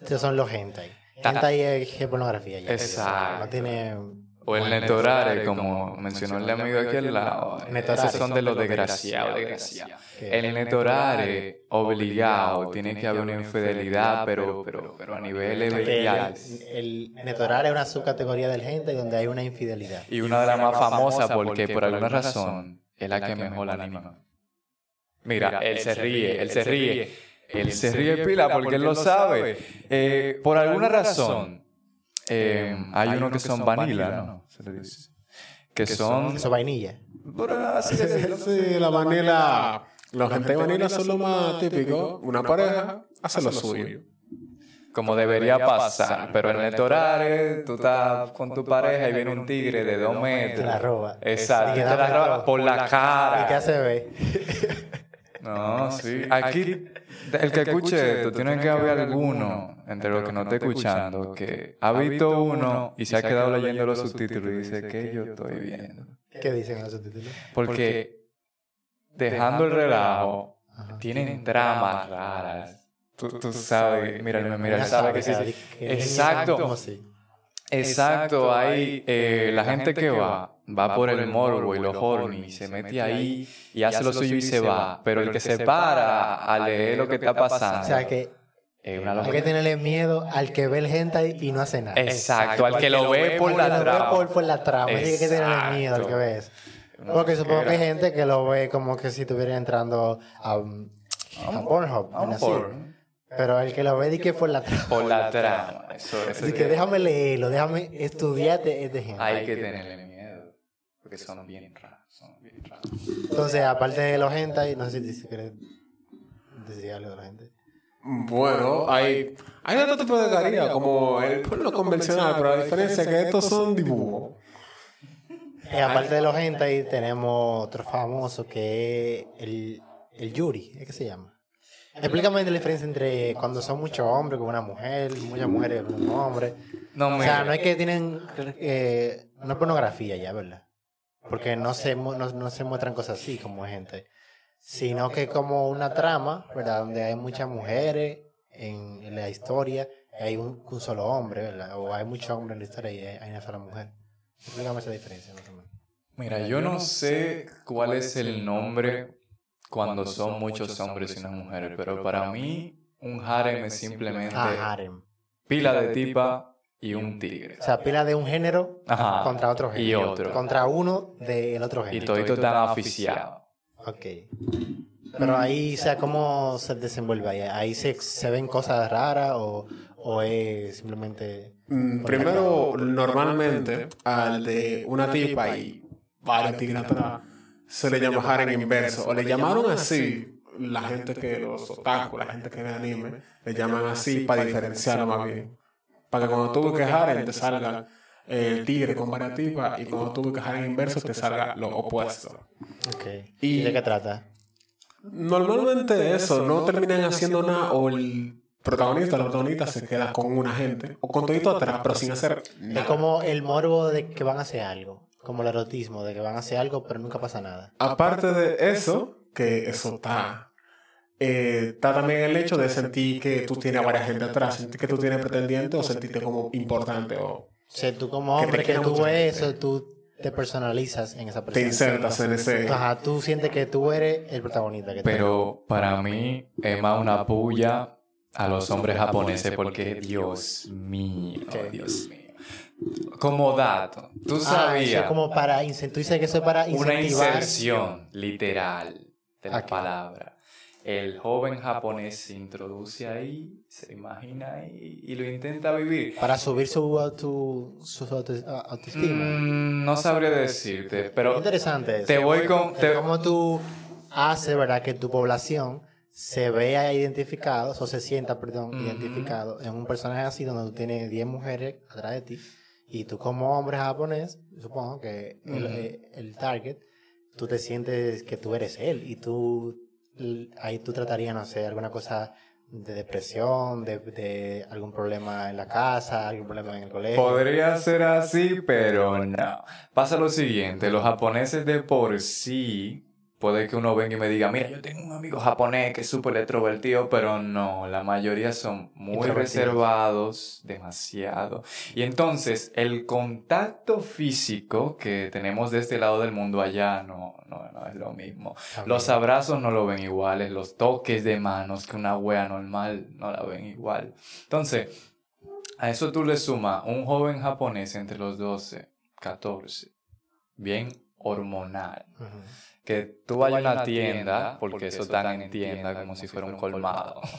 Estos son los hentai. Ta- Hentai es es pornografía ya. Exacto. No tiene... O el netorare, como mencionó el amigo de aquel lado. Netorare. Esos son de los desgraciados, desgraciados. El netorare obligado, tiene que haber una infidelidad, pero, pero, pero a niveles El, bestiales. el netorar es una subcategoría del hentai donde hay una infidelidad. Y una de las más famosas porque por alguna razón es la que mejor la anima. Mira, él se ríe, él se ríe. Él se ríe pila porque él lo sabe. Eh, por alguna razón, eh, hay unos que son vanilla, ¿no? Se le dice. Que son... Eso vainilla. así decirlo. sí, la vanilla, los gente vanilla son lo más típico. Una pareja hace lo suyo. Como debería pasar, pero en el torare, tú estás con tu pareja y viene un tigre de dos metros. Te la roba. Exacto, Y te que la roba por la ¿Y qué cara. hace ve? No, sí. Aquí, el que escuche esto, tiene que haber alguno entre los que no esté escuchando que ha visto uno y se ha quedado leyendo los subtítulos y dice que yo estoy viendo. ¿Qué dicen en los subtítulos? Porque dejando el relajo, tienen tramas raras. Tú, tú sabes, mira, mira, él sabe que sí. Exacto. Exacto, hay eh, la gente que va, va por el morbo y los horny, y se mete ahí y hace lo suyo y se va, pero el que se para a leer lo que está pasando O sea que es una hay que tenerle miedo al que ve el hentai y no hace nada. Exacto, al que lo ve por la lo ve trama. por, por la trama. Hay que tenerle miedo al que ve eso. Porque supongo que hay gente que lo ve como que si estuviera entrando a, um, a Pornhub. Pero el que lo ve di que por la trama. Por la trama. Eso, eso Así que déjame leerlo, déjame estudiarte este hentai. hay que tenerle miedo, porque son bien raros, son bien raros. Entonces, aparte de los hentai, no sé si quieres decir algo de la gente. Bueno, hay, hay otro tipo de caría, como el pueblo convencional, pero la diferencia es que estos son dibujos. Eh, aparte de los hentai, tenemos otro famoso que es el, el Yuri, ¿es que se llama? Explícame la diferencia entre cuando son muchos hombres con una mujer, muchas mujeres con un hombre. No, O sea, no es que tienen, eh, no es pornografía ya, ¿verdad? Porque no se, no, no se muestran cosas así como gente, sino que como una trama, ¿verdad? Donde hay muchas mujeres en, en la historia, y hay un, un solo hombre, ¿verdad? O hay muchos hombres en la historia y hay, hay una sola mujer. Explícame esa diferencia, más o menos. Mira, yo no sé cuál es el nombre cuando son muchos hombres y no mujeres, pero para mí un harem es simplemente Ah, harem. pila de tipa y un tigre. O sea, pila de un género Ajá. contra otro Y género. otro. Contra uno del otro Y género. todito están aficiados. Ok. Pero ahí, o sea, ¿cómo se desenvuelve ahí? ¿Ahí se, se ven cosas raras o, o es simplemente... Mm, Primero, normalmente, al de una tipa y varios tigres atrás, se le llama harem inverso. O le llamaron así la gente que, los otaku, la gente que ve anime, le llaman así para diferenciarlo más bien. Para que cuando tú busques harem te salga el tigre tipas y cuando tú busques harem inverso te salga lo opuesto. Ok. Y- ¿Y de qué trata? Normalmente eso, no terminan haciendo nada o el protagonista la protagonista se queda con una gente o con todito atrás, pero sin hacer Es nada. como el morbo de que van a hacer algo. Como el erotismo, de que van a hacer algo pero nunca pasa nada. Aparte de eso, que eso está, eh, está también el hecho de sentir que tú tienes a varias gente atrás, sentir que tú tienes pretendiente o sentirte como importante o... O sea, tú como Que te hombre que queda tú ves eso, tú te personalizas en esa Te persona. insertas en ese... Ajá, tú sientes que tú eres el protagonista. Que Pero para mí es más una puya a los hombres japoneses porque, Dios mío, ¿Qué? Dios mío. Como dato, tú Ah, eso sabías es como para incentivar. Tú dices que eso es para una inserción literal de la Aquí. palabra. El joven japonés se introduce ahí, se imagina ahí y lo intenta vivir. Para subir su, auto, su auto- autoestima. Mm, no sabría decirte, pero Interesante eso. te voy con... Te- como tú haces, ¿verdad? Que tu población se vea identificado, o se sienta, perdón, identificado en un personaje así donde tú tienes 10 mujeres atrás de ti y tú como hombre japonés, supongo que el, eh, el target, tú te sientes que tú eres él y tú ahí tú tratarías, no sé, alguna cosa de depresión, de, de algún problema en la casa, algún problema en el colegio. Podría ser así, pero no. Pasa lo siguiente, los japoneses de por sí, puede que uno venga y me diga, mira, yo tengo un amigo japonés que es súper extrovertido, pero no, la mayoría son muy reservados, demasiado. Y entonces, el contacto físico que tenemos de este lado del mundo allá no, no, no es lo mismo. También. Los abrazos no lo ven iguales, los toques de manos que una wea normal no la ven igual. Entonces, a eso tú le sumas un joven japonés entre los 12, 14, bien hormonal. Ujú. Que tú vayas a una tienda, porque eso están en tienda como si fuera un colmado.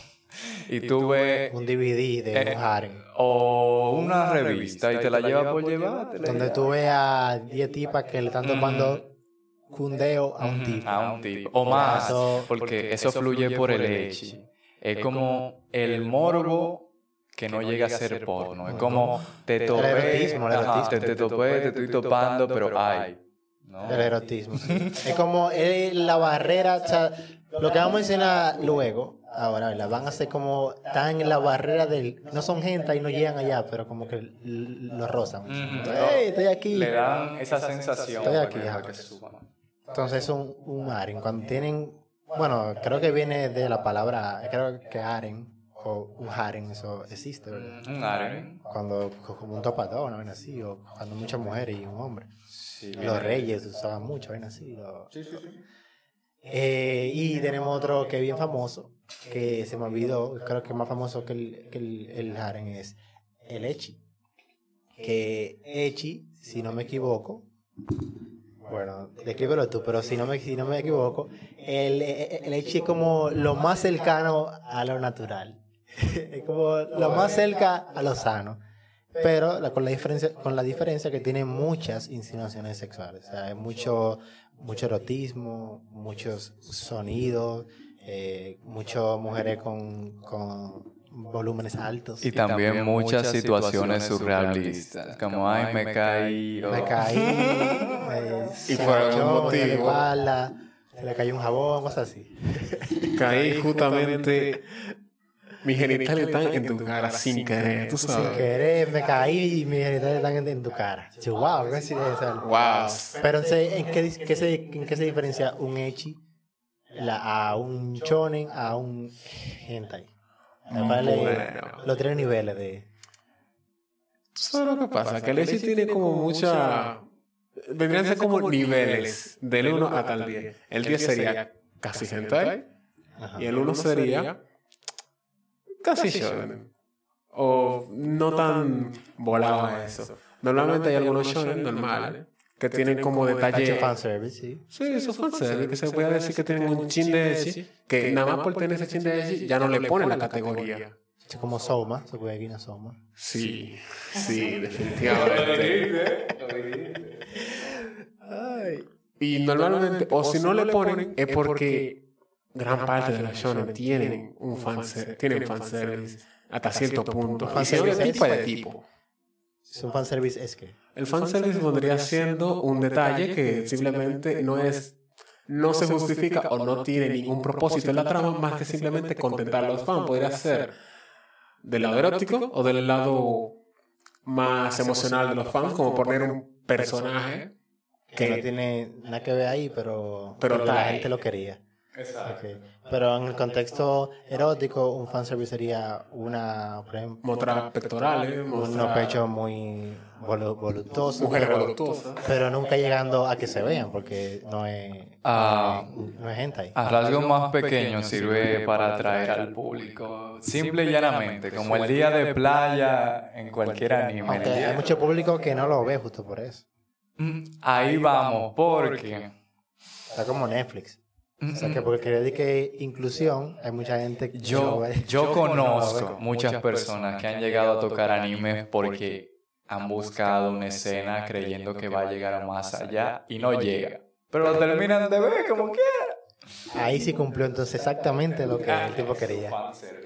Y tú ves Un DVD de Eh, un harem. o una revista y te la llevas por llevar. te Donde tú ves a 10 tipas que le están tomando cundeo a un tipo. A un tipo. O más, Eso- porque eso fluye por el echi. Es como el morbo que no llega a ser porno. Es como te topé, erotismo. te, te topé, te estoy topando, pero ay. ¿No? El erotismo. es como es la barrera, o sea, lo que vamos a mencionar luego, ahora, ¿verdad? van a ser como, están en la barrera del, no son gente y no llegan allá, pero como que lo rozan. Ujú. ¡Ey, estoy aquí! Le dan esa sensación. Estoy aquí, para ajá. que suban. Entonces un, un harem, cuando tienen, bueno, creo que viene de la palabra, creo que harem, o un harem, eso existe, ¿verdad? Un harem. Cuando, como un una vez así, o cuando muchas mujeres y un hombre. Sí, Los reyes usaban mucho, ven así. lo- Eh, y tenemos otro que es bien famoso, que se me olvidó, creo que es más famoso que el, que el, el harem es el Echi. Que Echi, si no me equivoco, bueno, descríbelo tú, pero si no me, si no me equivoco, el, el Echi es como lo más cercano a lo natural. es como lo más cerca a lo sano. Pero la- con, la diferencia, con la diferencia que tiene muchas insinuaciones sexuales. O sea, hay mucho, mucho erotismo, muchos sonidos, eh, muchas mujeres con, con volúmenes altos. Y también muchas situaciones surrealistas. Como, ay, me caí. o- Me caí, me Y se por me algún motivo. espalda, se le cayó un jabón, cosas así. Caí justamente... Mis genitales están en tu cara sin querer, tú Sin sabes. querer, me caí y mis genitales están en, en tu cara. Yo, wow, qué coincidencia. Wow. Pero ¿en qué, qué se, ¿en qué se diferencia un echi la, a un shonen a un hentai? Vale, Bueno. Los tres niveles de... ¿Sabes lo que pasa? Que el Echi tiene como mucha... Vendrían a ser como niveles, del 1 hasta el 10. El 10 sería casi hentai, y el 1 sería casi shonen. O no tan volado a eso. Normalmente hay algunos shonen normales que tienen como detalle... fanservice, sí. Sí, eso es fanservice, que se puede decir que tienen un chin de Echi, que nada más por tener ese chin de Echi ya no le ponen la categoría. Es como Soma, se puede ir a Soma. Sí, sí, definitivamente. Y normalmente, o si no le ponen, es porque gran parte de las shonen tienen un fanservice, tienen fanservice hasta cierto punto. Fanservice Fanservice de es- tipo de tipo. Es un fanservice, es que... El fanservice vendría siendo un detalle que simplemente no es no se justifica o no tiene ningún propósito en la trama más que simplemente contentar a los fans. Podría ser del lado erótico o del lado más emocional de los fans, como poner un personaje Que no tiene nada que ver ahí, pero, Pero pero está la gente lo quería. Exacto. Pero en el contexto erótico, un fanservice sería una, por ejemplo, Mostrar pectorales, unos pechos muy volu- voluptuosos. mujeres pero- voluptuosas. Pero nunca llegando a que se vean, porque no es, Ah. no es, no es hentai. A rasgos más pequeños sirve para atraer al público. Simple y llanamente, como el día de playa en cualquier anime. Aunque hay mucho público que no lo ve justo por eso. Mm, Ahí vamos, porque... Está como Netflix. O sea, que porque quería decir que inclusión, hay mucha gente que no Yo, yo conozco muchas personas que han llegado a tocar animes porque han buscado una escena creyendo que va a llegar a más allá y no llega. Pero lo terminan de ver como quiera. Ahí sí cumplió entonces exactamente lo que el tipo quería.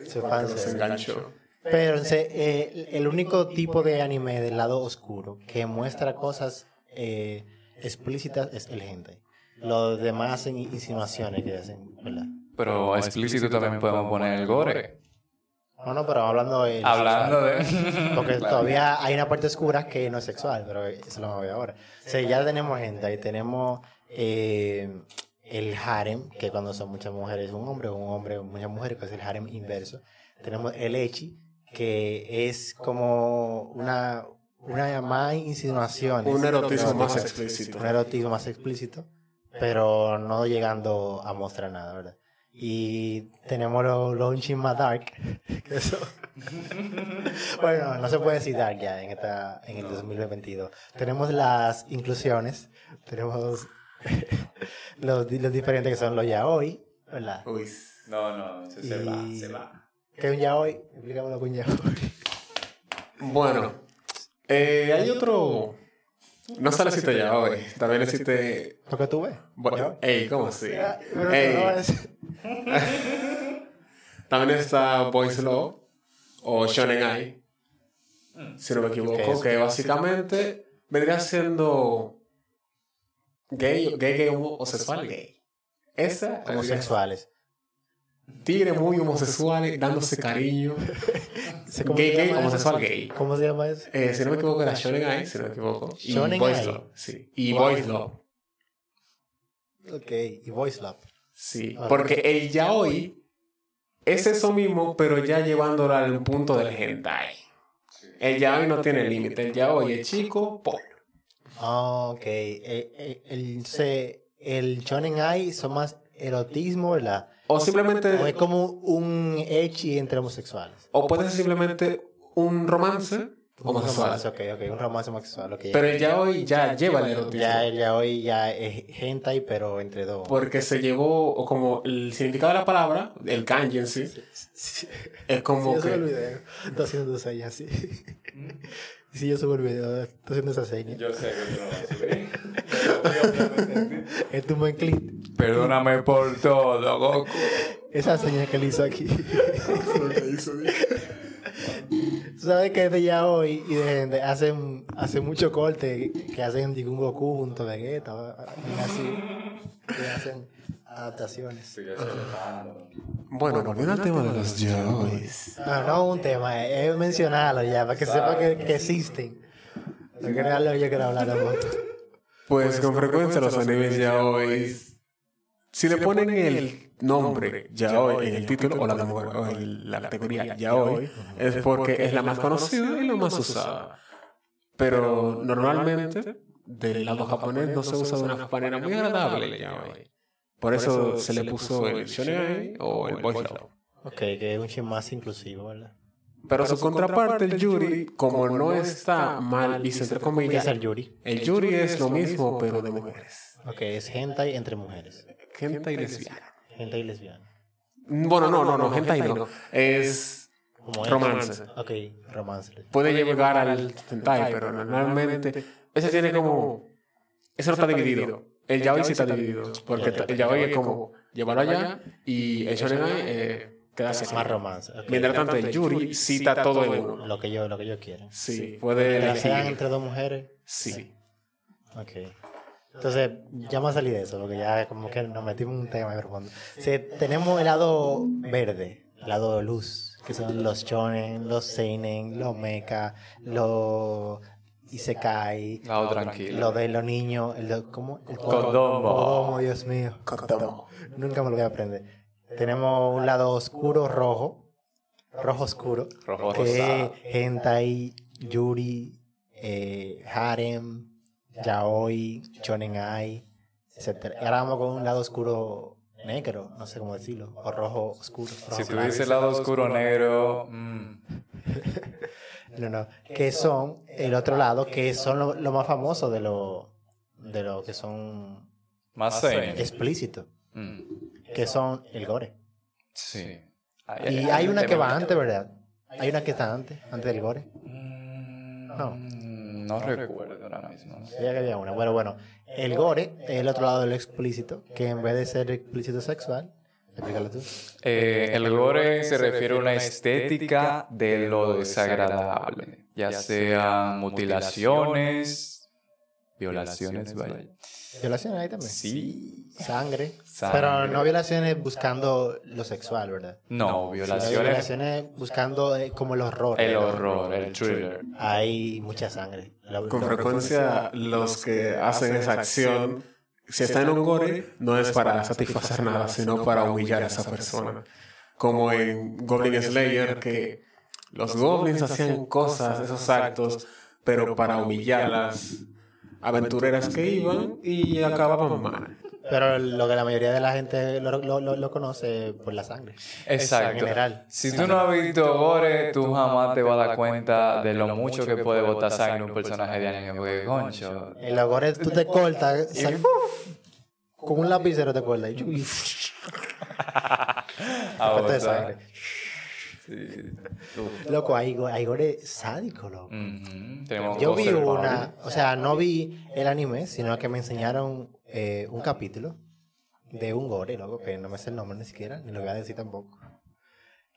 Su Se fanservice. enganchó. Pero entonces, eh, el único tipo de anime del lado oscuro que muestra cosas eh, explícitas es el hentai. Los demás hacen insinuaciones que hacen, ¿verdad? Pero explícito también podemos poner el gore. No, no, pero hablando de... Hablando de... Porque todavía hay una parte oscura que no es sexual, pero eso lo vamos a ver ahora. O sea, ya tenemos hentai, tenemos eh, el harem, que cuando son muchas mujeres un hombre, un hombre muchas mujeres, que es el harem inverso. Tenemos el echi, que es como una, una más insinuaciones. Un erotismo más Un explícito. erotismo más explícito, pero no llegando a mostrar nada, ¿verdad? Y tenemos los lo un chin más dark, que eso... bueno, no se puede decir dark ya en, esta, en el 2022. Tenemos las inclusiones, tenemos los, los diferentes que son los yaoi, ¿verdad? Uy. No, no, se, se va, se va. ¿Qué es un yaoi? Explícame lo que es un yaoi. Bueno, eh, hay otro. No sale existe ya hoy. También existe. ¿Lo que tú ves? Bueno, ey, ¿cómo así? Ey, es- también está Boys Love o Shonen Ai, si no me equivoco, que básicamente vendría siendo gay, gay, gay, homosexual, gay. Esa, Homosexuales. Tigre muy homosexual, dándose cariño. ¿Cómo Gay, gay, homosexual, gay. ¿Cómo se llama eso? Eh, si no me equivoco, era Shonen Ai, si no me equivoco. Y Shonen Boys. Love, sí. Y Boys Love. Ok, y Voice Lab. Sí, porque el yaoi es eso mismo, pero ya llevándolo al punto del hentai. El yaoi no tiene límite, el yaoi es chico, po. Ah, ok. Eh, eh, el, se, el Shonen Ai son más erotismo, ¿verdad? O O es simplemente, como un echi entre homosexuales. o puede ser simplemente un romance Un romance, homosexual. ok, ok, un romance homosexual. ok. Pero el yaoi ya lleva el erotismo. ya, ya hoy ya es hentai, pero entre dos. Porque se llevó, o como el significado de la palabra, el kanji en sí, Sí, es como yo subo el que... video. Estoy haciendo tus señas así. Sí, yo subo el video. Estoy haciendo esa seña. Yo sé que tú no vas a subir. Es tu buen clip. Perdóname por todo, Goku. Esa seña que él hizo aquí. Tú sabes que de ya hoy y de gente hacen, hacen mucho corte que hacen un Goku junto a Vegeta o algo así que hacen adaptaciones. Bueno, volviendo al tema de los yaois. No, no un tema, es mencionarlo ya para que sepa que, que existen. No quiero hablar, yo quiero hablar. Pues con frecuencia los animes yaoi, si le ponen el nombre yaoi en el título o la, o en la categoría yaoi, es porque es la más conocida y la más usada. Pero normalmente del lado japonés no se usa de una manera muy agradable el yaoi. Por eso se le puso el shonen o el boys love. Ok, que es un chin más inclusivo, ¿verdad? Pero su contraparte, el yuri, como no está mal visto entre ¿Qué es comillas, el Yuri? el yuri es lo mismo pero de mujeres. Ok, es hentai entre mujeres. Gente y lesbiana. Hentai lesbiana. Bueno, no, no, no, hentai no. Es Como romance. Ok, romance. Puede llegar al hentai, pero normalmente ese tiene como ese no está dividido. El yaoi sí está dividido, porque el yaoi es como llevarlo allá y el shonen eh, quedarse aquí. Más romance. Mientras tanto el yuri cita todo en uno. Lo que yo, lo que yo quiero. Sí, puede elegir. entre dos mujeres. Sí. Ok. Entonces, ya me salí de eso, porque ya como que nos metimos en un tema profundo. Sí, tenemos el lado verde, el lado luz, que son los shonen, los seinen, los mecha, los Isekai, Lado tranquilo. lo de los niños, el de, ¿cómo? El Dios mío. Nunca me lo voy a aprender. Tenemos un lado oscuro rojo, rojo oscuro, Rojo es hentai, yuri, eh, harem, yaoi, shonen ai, etc. Y ahora vamos con un lado oscuro negro, no sé cómo decirlo, o rojo oscuro. rojo Si tú dices lado oscuro negro, mm, No, no, que son el otro lado, que son lo, lo más famoso de lo, de lo que son más explícitos, Mm, que son el gore. Sí. Y hay una que va antes, ¿verdad? Hay una que está antes, antes del gore. Mm, No. No recuerdo ahora mismo. Que había una. Bueno, bueno, el gore es el otro lado del explícito, que en vez de ser explícito sexual, explícalo tú. Eh, el gore se refiere a una estética de lo desagradable, ya sean mutilaciones, violaciones, vaya. Violaciones ahí también. Sí. Sangre. Sangre. Pero no violaciones buscando lo sexual, ¿verdad? No, violaciones, Violaciones buscando eh, como el horror. el horror, el thriller. Hay mucha sangre. Con frecuencia, los que hacen esa acción, si están en un gore, no es para satisfacer nada, sino para humillar a esa persona. Como en Goblin Slayer, que los goblins hacían cosas, esos actos, pero para humillar a las aventureras que iban y acababan mal. Pero lo que la mayoría de la gente lo, lo- lo- lo conoce por la sangre. Exacto. En general. Si tú no has visto gore, tú jamás te vas a dar cuenta de lo mucho que puede botar sangre un personaje de anime. Porque, concho, En los gores tú te cortas sal- con un lapicero te cortas. y- de sangre. Sí. Loco, hay, go- hay gore sádico, loco. Yo vi una, o sea, no vi el anime, sino que me enseñaron eh, un capítulo de un gore, loco, que no me sé el nombre ni siquiera, ni lo voy a decir tampoco.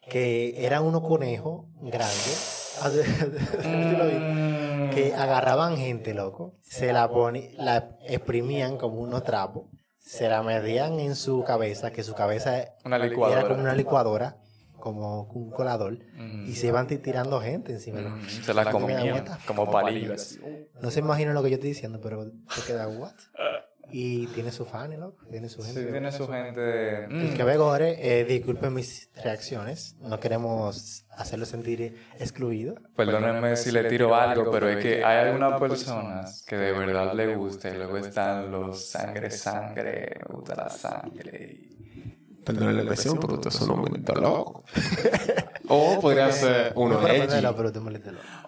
Que eran unos conejos grandes. ¿Sí lo viste? que agarraban gente, loco, se la ponían, la exprimían como unos trapos, se la medían en su cabeza, que su cabeza Una era como una licuadora, como un colador, y se iban ti- tirando gente encima. Loco. Se la comían vuelta. como palillos. No se imaginan lo que yo estoy diciendo, pero te queda what? Y tiene su fan, loco, tiene su gente. Sí, tiene su gente. El mm, que ve gore, eh, disculpen mis reacciones, no queremos hacerlo sentir excluido. Perdónenme si le tiro algo, pero es que hay algunas personas que de verdad le gusta y luego están los sangre, sangre, me gusta la sangre. y- Perdón la expresión, pero usted es un momento loco. o podría ser uno edgy.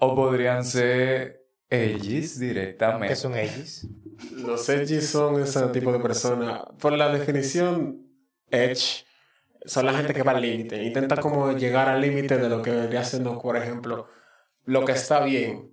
O podrían ser ellos Que directamente. son ellos. Los edgy son ese tipo de personas. Por la definición, edge son la gente que va al límite. Intenta como llegar al límite de lo que vendría siendo, por ejemplo, lo que está bien.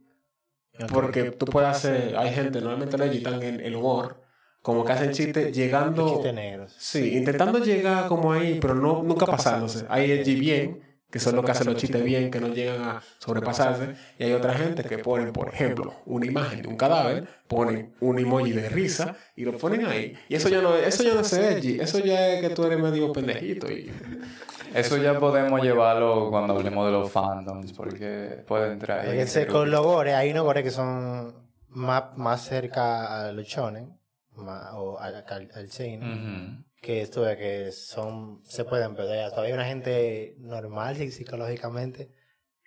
Porque tú puedes hacer, hay gente, normalmente los edgy están en el humor, como que hacen chistes llegando... Chistes negros. Sí, intentando llegar como ahí, pero no, nunca pasándose. Hay edgy bien, que son los que hacen los chistes bien, que no llegan a sobrepasarse. Y hay otra gente que ponen, por ejemplo, una imagen de un cadáver, ponen un emoji de risa y lo ponen ahí. Y eso ya no, eso ya no es edgy, eso ya es que tú eres medio pendejito. Y... Eso ya podemos llevarlo cuando hablemos de los fandoms, porque puede entrar ahí. Con los gore, hay unos que son más, más cerca a los shonen más- o al, al, al. Que esto de que son, se pueden perder. Todavía una gente normal psi- psicológicamente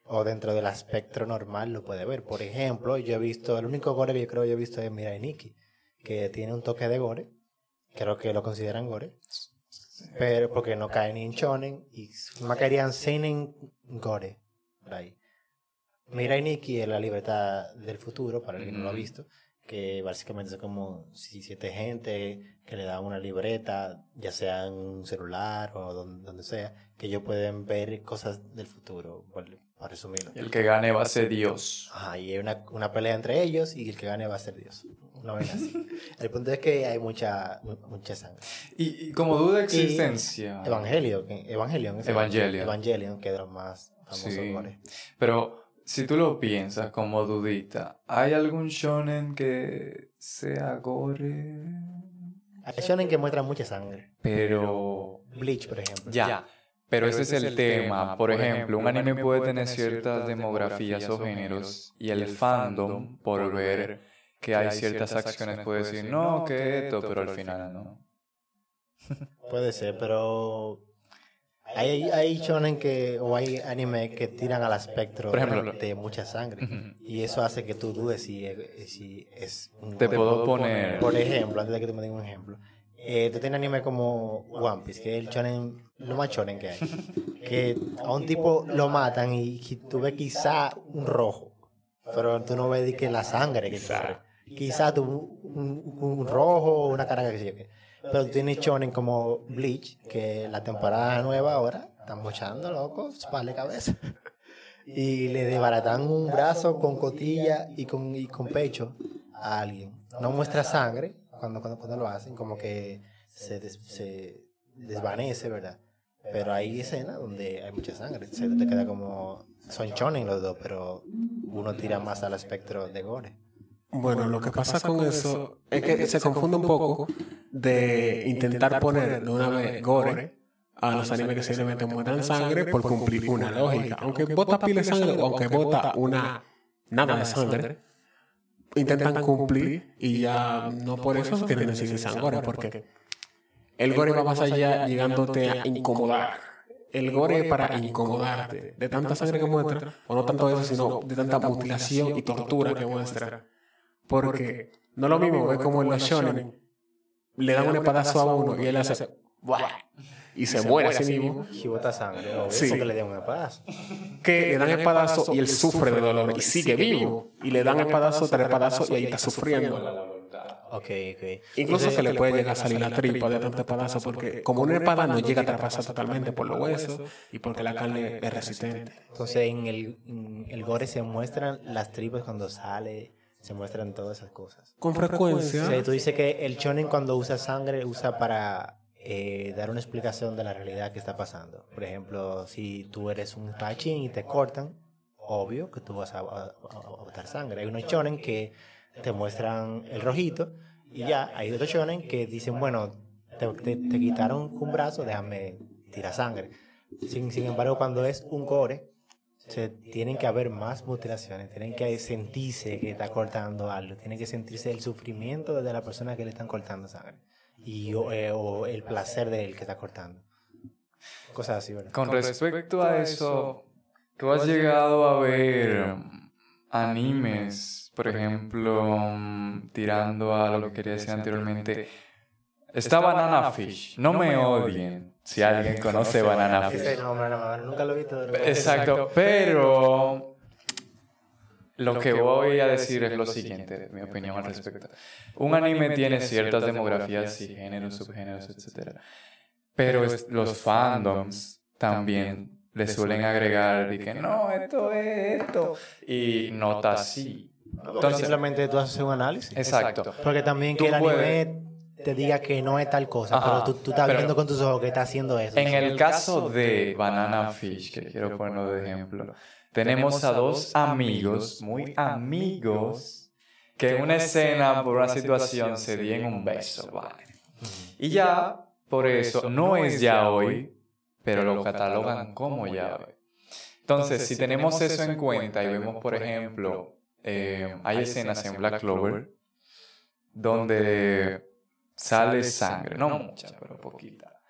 o dentro del espectro normal lo puede ver. Por ejemplo, yo he visto, el único gore que yo creo que yo he visto es Mirai Nikki, que tiene un toque de gore, creo que lo consideran gore, pero porque no cae ni en shonen y más caerían seinen gore, por ahí. Mirai Nikki es la libertad del futuro, para el que no lo ha visto, que básicamente es como si siete gente que le dan una libreta, ya sea en un celular o donde, donde sea, que ellos pueden ver cosas del futuro, para resumirlo. El que gane va a ser Dios. Ajá, y hay una, una pelea entre ellos y el que gane va a ser Dios. Vez así. El punto es que hay mucha, mu- mucha sangre. Y, y como duda de existencia. Evangelio, Evangelion. Evangelion. Evangelion, que es de los más famosos. Sí. Pero si tú lo piensas como dudita, ¿hay algún shonen que sea gore? Hay shonen que muestran mucha sangre. Pero. Bleach, por ejemplo. Ya. Pero ese es el tema. Por ejemplo, un anime puede tener ciertas demografías o géneros y el fandom, por ver que hay ciertas acciones, puede decir, no, que esto, pero al final no. Puede ser, pero hay, hay shonen que, o hay anime que tiran al espectro de mucha sangre. Y eso hace que tú dudes si, si es un... Te puedo poner... Por ejemplo, antes de que te me diga un ejemplo. Eh, tú tienes anime como One Piece, que es el shonen, lo más shonen que hay. que a un tipo lo matan y tú ves quizá un rojo, pero tú no ves que la sangre que corre. Quizá tú un, un, rojo o una cara que se lleve. Pero tú tienes shonen como Bleach, que la temporada nueva ahora están bochando, loco, espalda cabeza. y le desbaratan un brazo con cotilla y con, y con pecho a alguien. No muestra sangre, cuando, cuando, cuando lo hacen, como que se, se desvanece, ¿verdad? Pero hay escenas donde hay mucha sangre, se te queda como... Son chonen los dos, pero uno tira más al espectro de gore. Bueno, lo que pasa con eso es que se confunde un poco de intentar poner de una vez gore a los animes que simplemente muestran sangre por cumplir una lógica. Aunque bota pila de sangre o aunque bota una nada de sangre, intentan cumplir y ya no por eso tienen necesidad gore, porque el gore va más allá llegándote a incomodar. El gore para incomodarte de tanta sangre que muestra, o no tanto eso, sino de tanta mutilación y tortura que muestra. Porque no lo mismo es como en los shonen, le dan un espadazo a uno y él hace y se, muere así mismo. Y bota sangre, sí. porque le dan un espadazo. Que le dan espadazo y él sufre de dolor y sigue vivo. Y le dan espadazo tras espadazo y ahí está sufriendo. Ok, ok. Incluso se le puede llegar a salir la tripa de tanto espadazo porque como una espada no llega a traspasar totalmente por los huesos y porque la carne es resistente. Entonces en el, en el gore se muestran las tripas cuando sale se muestran todas esas cosas. Con frecuencia. Sí, tú dices que el shonen cuando usa sangre usa para eh, dar una explicación de la realidad que está pasando. Por ejemplo, si tú eres un espadachín y te cortan, obvio que tú vas a, botar sangre. Hay unos shonen que te muestran el rojito y ya hay otros shonen que dicen, bueno, te, quitaron un brazo, déjame tirar sangre. Sin, sin embargo, cuando es un gore, se, tienen que haber más mutilaciones, tienen que sentirse que está cortando algo, tienen que sentirse el sufrimiento de la persona que le están cortando sangre y eh, o, el placer de él que está cortando. Cosas así, ¿verdad? Con respecto a eso, tú has llegado a ver animes, por ejemplo, tirando a lo que quería decir anteriormente. Está Banana Fish, no me odien si alguien conoce Banana Fish. nunca lo he visto. Exacto, pero lo que voy a decir es lo siguiente, mi opinión al respecto. Un anime tiene ciertas demografías y géneros, subgéneros, etc. Pero los fandoms también le suelen agregar de que no, esto es esto. Y nota así. Entonces, simplemente tú haces un análisis. Exacto. Porque también que el anime te diga que no es tal cosa, pero tú, tú estás viendo con tus ojos que está haciendo eso. En el caso de Banana Fish, que quiero ponerlo de ejemplo, tenemos a dos amigos, muy amigos, que en una escena, por una situación, se dieron un beso, ¿vale? Y ya, por eso, no es ya hoy, pero lo catalogan como ya hoy. Entonces, si tenemos eso en cuenta y vemos, por ejemplo, eh, hay escenas en Black Clover donde sale sangre, no mucha, pero poquita.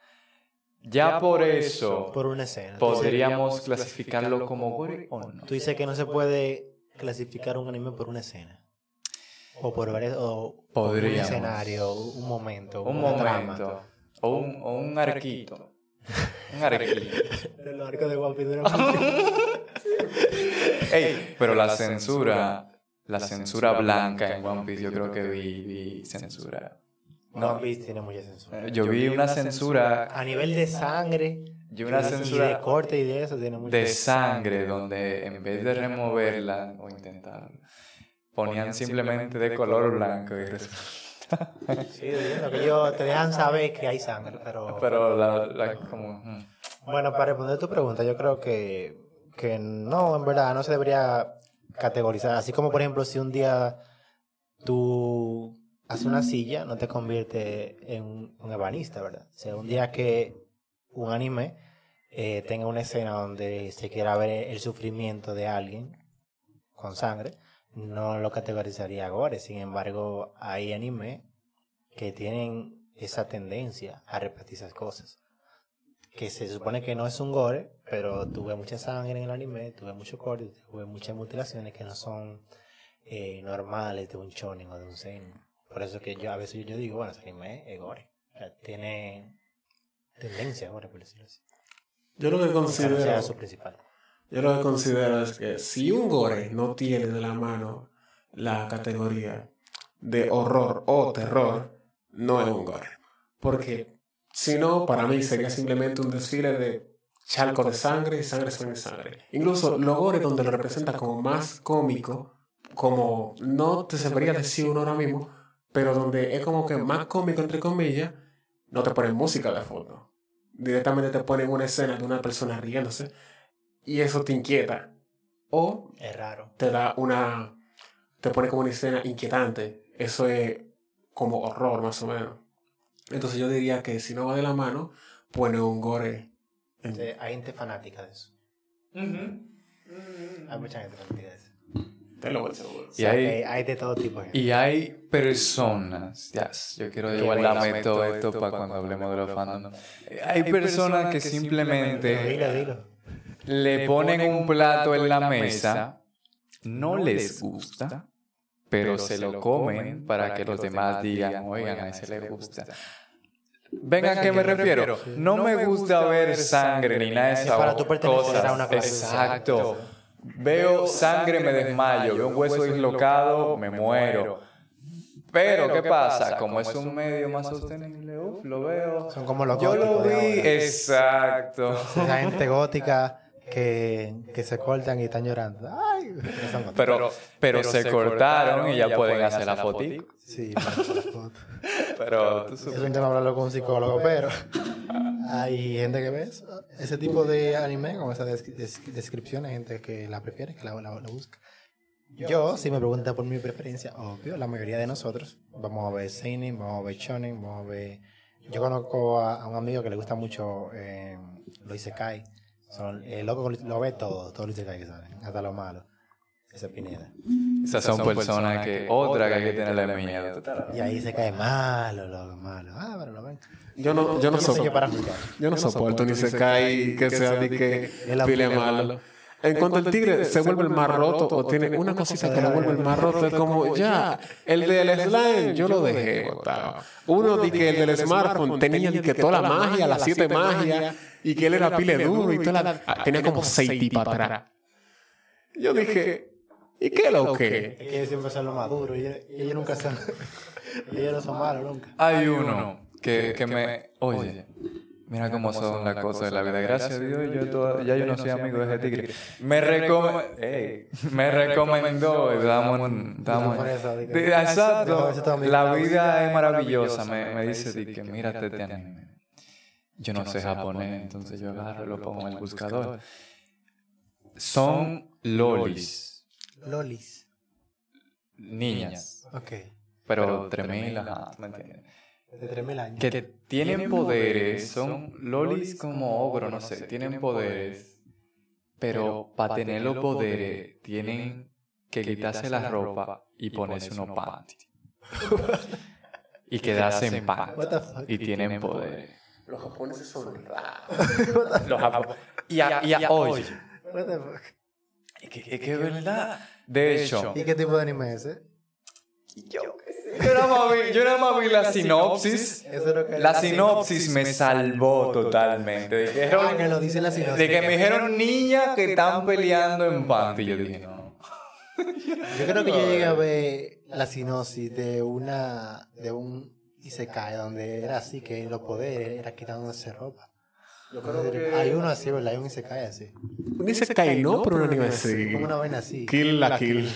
Ya por eso por una escena. podríamos clasificarlo como gore o no. Tú dices que no se puede clasificar un anime por una escena. O por, varias, o por un escenario, un momento, un momento. O un, o un arquito. un arquito. El arco de One Ey, pero la censura, la censura blanca en One Piece, yo creo que vi, vi censura no, Piece tiene mucha censura. Eh, yo, vi una censura. A nivel de sangre. Y una censura. Y de corte y de eso tiene mucha De sangre, donde en vez de removerla o intentar, ponían simplemente de color blanco y Sí, lo que yo te dejan saber que hay sangre, pero. Pero la, como. Mm. Bueno, para responder tu pregunta, yo creo que, que no, en verdad, no se debería categorizar. Así como, por ejemplo, si un día tú hace una silla no te convierte en un, ebanista, ¿verdad? O un día que un anime eh, tenga una escena donde se quiera ver el sufrimiento de alguien con sangre, no lo categorizaría gore. Sin embargo, hay anime que tienen esa tendencia a repetir esas cosas. Que se supone que no es un gore, pero tuve mucha sangre en el anime, tuve mucho corte, tuve muchas mutilaciones que no son eh, normales de un shonen o de un seinen. Por eso que yo a veces yo digo, bueno, ese anime es gore. O sea, tiene tendencia gore, por decirlo así. Yo lo que considero, sea su principal. yo lo que considero es que si un gore no tiene de la mano la categoría de horror o terror, no es un gore. Porque si no, para mí sería simplemente un desfile de charco de sangre y sangre, sangre, sangre. Incluso los gores donde lo representa como más cómico, como no te sabría decir uno ahora mismo, pero donde es como que más cómico, entre comillas, no te ponen música de fondo. Directamente te ponen una escena de una persona riéndose y eso te inquieta. O Es raro. te da una. te pone como una escena inquietante. Eso es como horror, más o menos. Entonces yo diría que si no va de la mano, pone un gore. en- Sí, hay gente fanática de eso. Hay mucha gente fanática de eso. Seguro. Y hay- de todo tipo. Y hay personas, ya, yo quiero guardarme todo esto para cuando hablemos de los fandom. Hay personas que Dilo, simplemente dilo. le ponen un plato en la mesa, no les gusta, pero se lo comen para que los demás digan, oigan, a ese le gusta. ¿Ven a qué me refiero? No me gusta ver sangre ni nada de Es esas para tú pertenecer cosas. a una clase social. Exacto. Veo sangre, me desmayo. Veo un hueso dislocado, me muero. Pero, ¿qué pasa? Como es un medio más sostenible, uf, lo veo. Son como los Yo lo vi, exacto. Esa gente gótica que, que se cortan y están llorando. Ay. Pero, pero se cortaron y ya pueden hacer la fotico. Sí, la foto. Pero tú Es un tema hablarlo con un psicólogo, pero hay gente que ve eso, ese tipo de anime, con esas des- des- descripciones, gente que la prefiere, que la, la- la busca. Yo, si me pregunta por mi preferencia, obvio, la mayoría de nosotros vamos a ver Seinen, vamos a ver Shonen, vamos a ver... Yo conozco a, a un amigo que le gusta mucho eh, los Isekai. Son, el loco lo ve todo, todos los Isekai que salen, hasta lo malo. Esa Pineda. Esas son personas que otra que hay que tenerle miedo. Y ahí se cae malo, loco, malo. Ah, pero lo ven. Yo no, yo no, ¿Quién soy sopo- yo para yo no soporto ni se cae que sea de que pile malo. En cuanto el tigre se vuelve el más roto o tiene una cosita que lo vuelve el más roto, es como ya, el del slime yo lo dejé botado. Uno di que el del smartphone tenía que toda la magia, las siete magias, y que él era pile duro y toda la, tenía como seis tipas atrás. Yo dije, ¿y qué lo que? Es que ellos siempre son los maduros y ellos, y ellos nunca son. y ellos no son malos nunca. Hay uno que, que me... Oye, mira cómo son las cosas de la vida. Gracias a Dios, yo toda- ya yo no soy amigo de ese tigre. Me, recome- Ey, me recomendó, que- de- Exacto, la vida es maravillosa. Me, me dice di que mírate este anime. Yo no sé japonés, entonces yo agarro y lo pongo en el buscador. Son lolis, Lolis. niñas, Ok. pero 3000, ajá, ¿me entiendes? De 3000 años. que tienen poderes, son lolis como ogro, no sé, tienen poderes, pero para tener los poderes tienen que quitarse la ropa y ponerse unos panties. y quedarse en What the panties. fuck? Y tienen poderes. Los japoneses son raros. Los japo- y, a- y a- oye, What the fuck? es que es que es verdad. De hecho, ¿Y qué tipo de anime es ese? yo nada más vi, yo nada más vi la sinopsis. Eso es lo que La sinopsis me salvó totalmente. Dijeron, Ah, que lo dice la sinopsis. De que me dijeron niñas que están peleando en panty. Yo dije, no. Yo creo que yo llegué a ver la sinopsis de una de un Isekai donde era así que los poderes era quitándose ropa. Yo creo que... Hay uno así, ¿verdad? Hay un Isekai así. Dice Kai, no, pero un anime así. Como una vaina así. Kill la kill.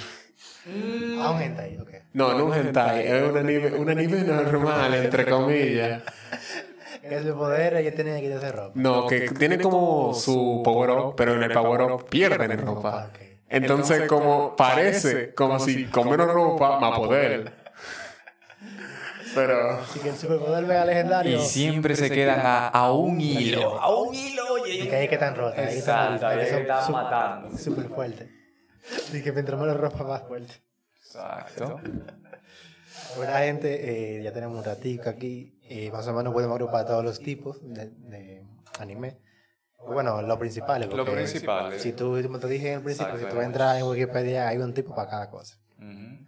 Ah, un hentai, ok. No, no un hentai, es un anime, un anime normal, entre comillas. Que su poder ella tenía que quitarse ropa. No, que tiene como su power up, pero en el power up pierden ropa. Ok. Entonces, como parece, como si con menos ropa, más poder. Pero, Así que el superpoder mega legendario. Y siempre se quedan a, a un hilo. A un hilo. Y que ahí que están rotas. Ahí que están Exacto, ahí que están matando. Súper fuerte. Y que mientras más lo ropa, más fuerte. Exacto. Buena gente, eh, ya tenemos un ratico aquí. eh, más o menos podemos agrupar todos los tipos de, de anime. Bueno, los principales. Los porque principales. Si tú, como te dije en el principio, si tú Exacto. entras en Wikipedia, hay un tipo para cada cosa. Ujú.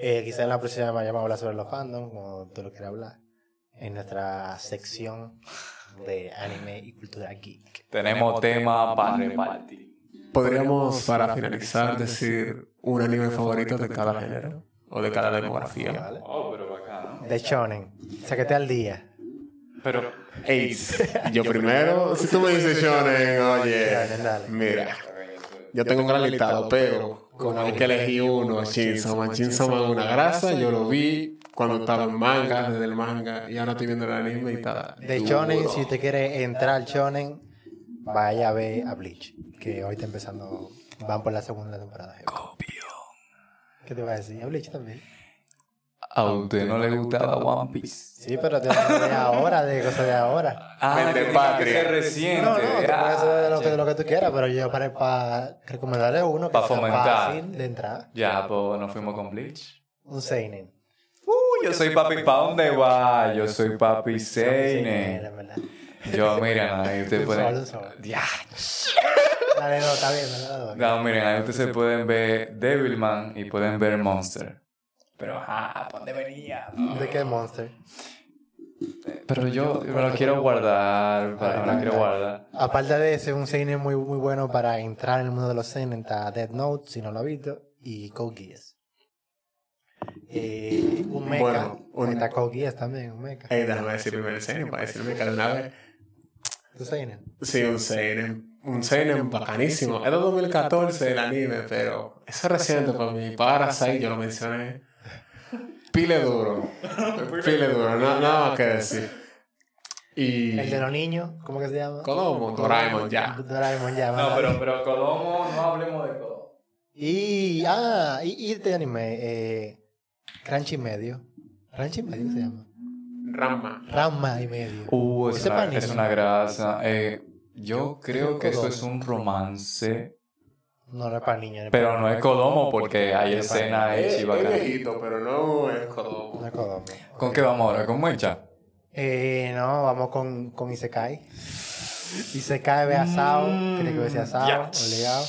Eh, quizá en la próxima vayamos a hablar sobre los fandom, como tú lo quieras hablar. En nuestra sección de anime y cultura geek. Tenemos tema para repartir. Podríamos, para finalizar, decir un anime favorito de cada género o de cada demografía. ¿Vale? Oh, pero bacano. De Shonen. Sáquete al día. Pero, Ace. Yo primero, si tú me dices Shonen, oye, dale. mira, yo tengo un gran listado, pero como hay que elegir uno, Shinsama. Shinsama es una grasa, yo lo vi cuando estaba en manga, desde el manga, y ahora estoy viendo el anime y está. De duro. Shonen, si usted quiere entrar al Shonen, vaya a ver a Bleach. Que hoy está empezando. Van por la segunda temporada. ¿Qué te va a decir? A Bleach también. ¿A usted no le gustaba One Piece? Sí, pero te de ahora, de cosas de ahora. Ah, que patria. reciente. No, no, te ah, puedes hacer de lo que, de lo que tú quieras, pero yo para, para recomendarle uno que Pa' sea fomentar. fácil de entrar. Ya, pues nos fuimos con Bleach. Un Seinen. Uh, yo soy papi, ¿pa' dónde va? Yo soy papi Seinen. Yo, miren, ahí ustedes pueden... Ya. Dale, no, está bien. No, miren, ahí ustedes se pueden ver Devilman y pueden ver Monster. Pero, ah, ¿pa' dónde venía? ¿De qué Monster? Pero yo me lo quiero guardar, para, me lo quiero guardar. Aparte de ese, un seinen muy, muy bueno para entrar en el mundo de los seinen está Dead Note, si no lo has visto, y Code Geass. Eh, un mecha, Bueno, un- está Code Geass también, un mecha. Ey, déjame decir primero el seinen para decirme que una vez. ¿Tu seinen? Sí, un seinen. Un seinen bacanísimo. Es de 2014 el anime, pero eso es reciente para mí. Parasite, yo lo mencioné. Pile duro. Pile duro, no- nada más que decir. Y. El de los niños, ¿cómo que se llama? Kodomo, Doraemon, ya. Doraemon, ya. No, pero, pero Kodomo, no hablemos de Kodomo. Y, ah, y, y este anime, eh, Crunchy Medio. Crunchy Medio se llama. Rama. Rama y Medio. Uh, es una grasa. Eh, yo creo que eso es un romance, No, es para niños. pero no es Kodomo porque hay escena Es, hecha y es viejito, pero no es Kodomo. No es Kodomo. ¿Con qué vamos ahora? ¿Con Mecha? Eh, no, vamos con, con Isekai. Isekai ve a Sao, tiene que verse a Sao, ya. obligado.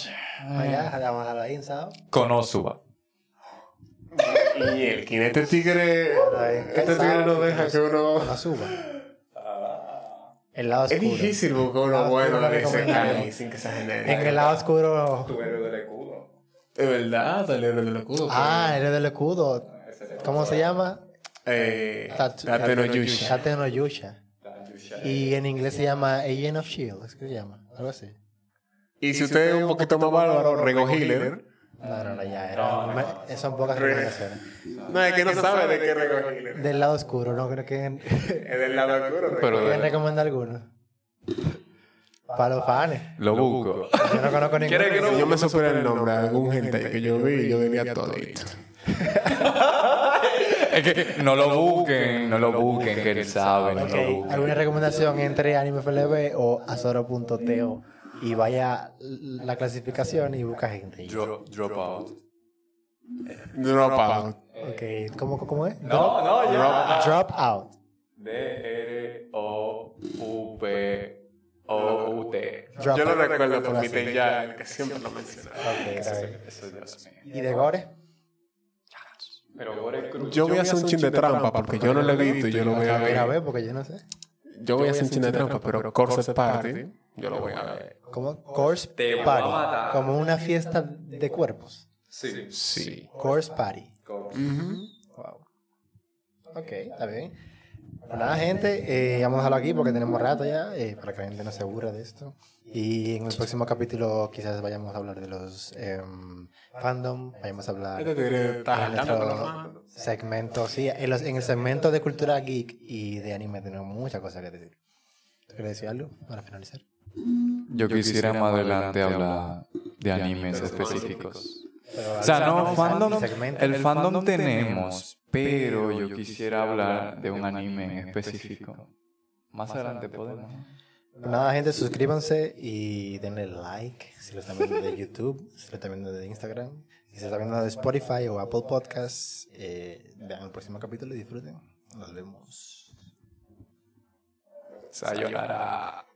Allá, vamos a dejarlo ahí en Sao. Con Osuba. Y el este tigre. Este tigre no deja que uno. No suba. El lado Es oscuro. difícil buscar uno Ah, bueno de ese sin que sea genérico. En el lado oscuro. Es verdad, el héroe del escudo. Ah, el del escudo. ¿Cómo se llama? Eh, Yusha. Tate no Yusha. Y en inglés se llama Agent of Shield, es que se llama, algo así. Y si usted es un poquito más bárbaro, Rego Healer. No, no, no, ya, era, me- son pocas recomendaciones. No, es que no sabe de qué Rego Healer. Del lado oscuro, ¿no? Creo que Es del lado oscuro. Pero ¿Quién recomienda alguno? Para los fans. lo busco. Yo no conozco ninguno. ¿Quiere que Si no? yo me supiera el nombre de algún gente que yo vi, yo diría todito. Es que no lo busquen, no lo busquen, que él sabe, no lo busquen. ¿Alguna recomendación entre Anime FLB o Azoro.teo? Y vaya la clasificación y busca gente. Drop, drop out. Dropout. Ok, ¿cómo, cómo es? No, no, ya. Drop out. D-R-O-U-P-O-U-T. Drop Yo lo out. recuerdo por mi ya, que siempre lo menciona. Ok, está bien. Eso, Dios mío. ¿Y de Gore? Pero Gore Cruz. Yo voy a hacer un chin de trampa porque yo no lo he visto y yo lo voy a ver, porque yo no sé. Yo voy a hacer un chin de trampa, pero Corset Party, yo lo voy a ver. ¿Cómo? Course Te Party. Como una fiesta de cuerpos. Sí. Sí. Course Party. Ujú. Wow. Ok, está bien. Pues nada, gente, eh, vamos a dejarlo aquí porque tenemos rato ya, eh, para que la gente no se aburra de esto. Y en el próximo capítulo quizás vayamos a hablar de los em, fandom, vayamos a hablar Este las nuestro segmento, sí, en, los- en el segmento de cultura geek y de anime tenemos muchas cosas que decir. ¿Tú quieres decir algo para finalizar? Yo quisiera más adelante hablar de animes específicos. O sea, no, fandom, el fandom tenemos, pero yo quisiera hablar de un anime en específico. Más adelante podemos. Nada, gente, suscríbanse y denle like si lo están viendo de YouTube, si lo están viendo de Instagram, si lo están viendo de Spotify o Apple Podcasts. Eh, vean el próximo capítulo y disfruten. Nos vemos. Sayonara.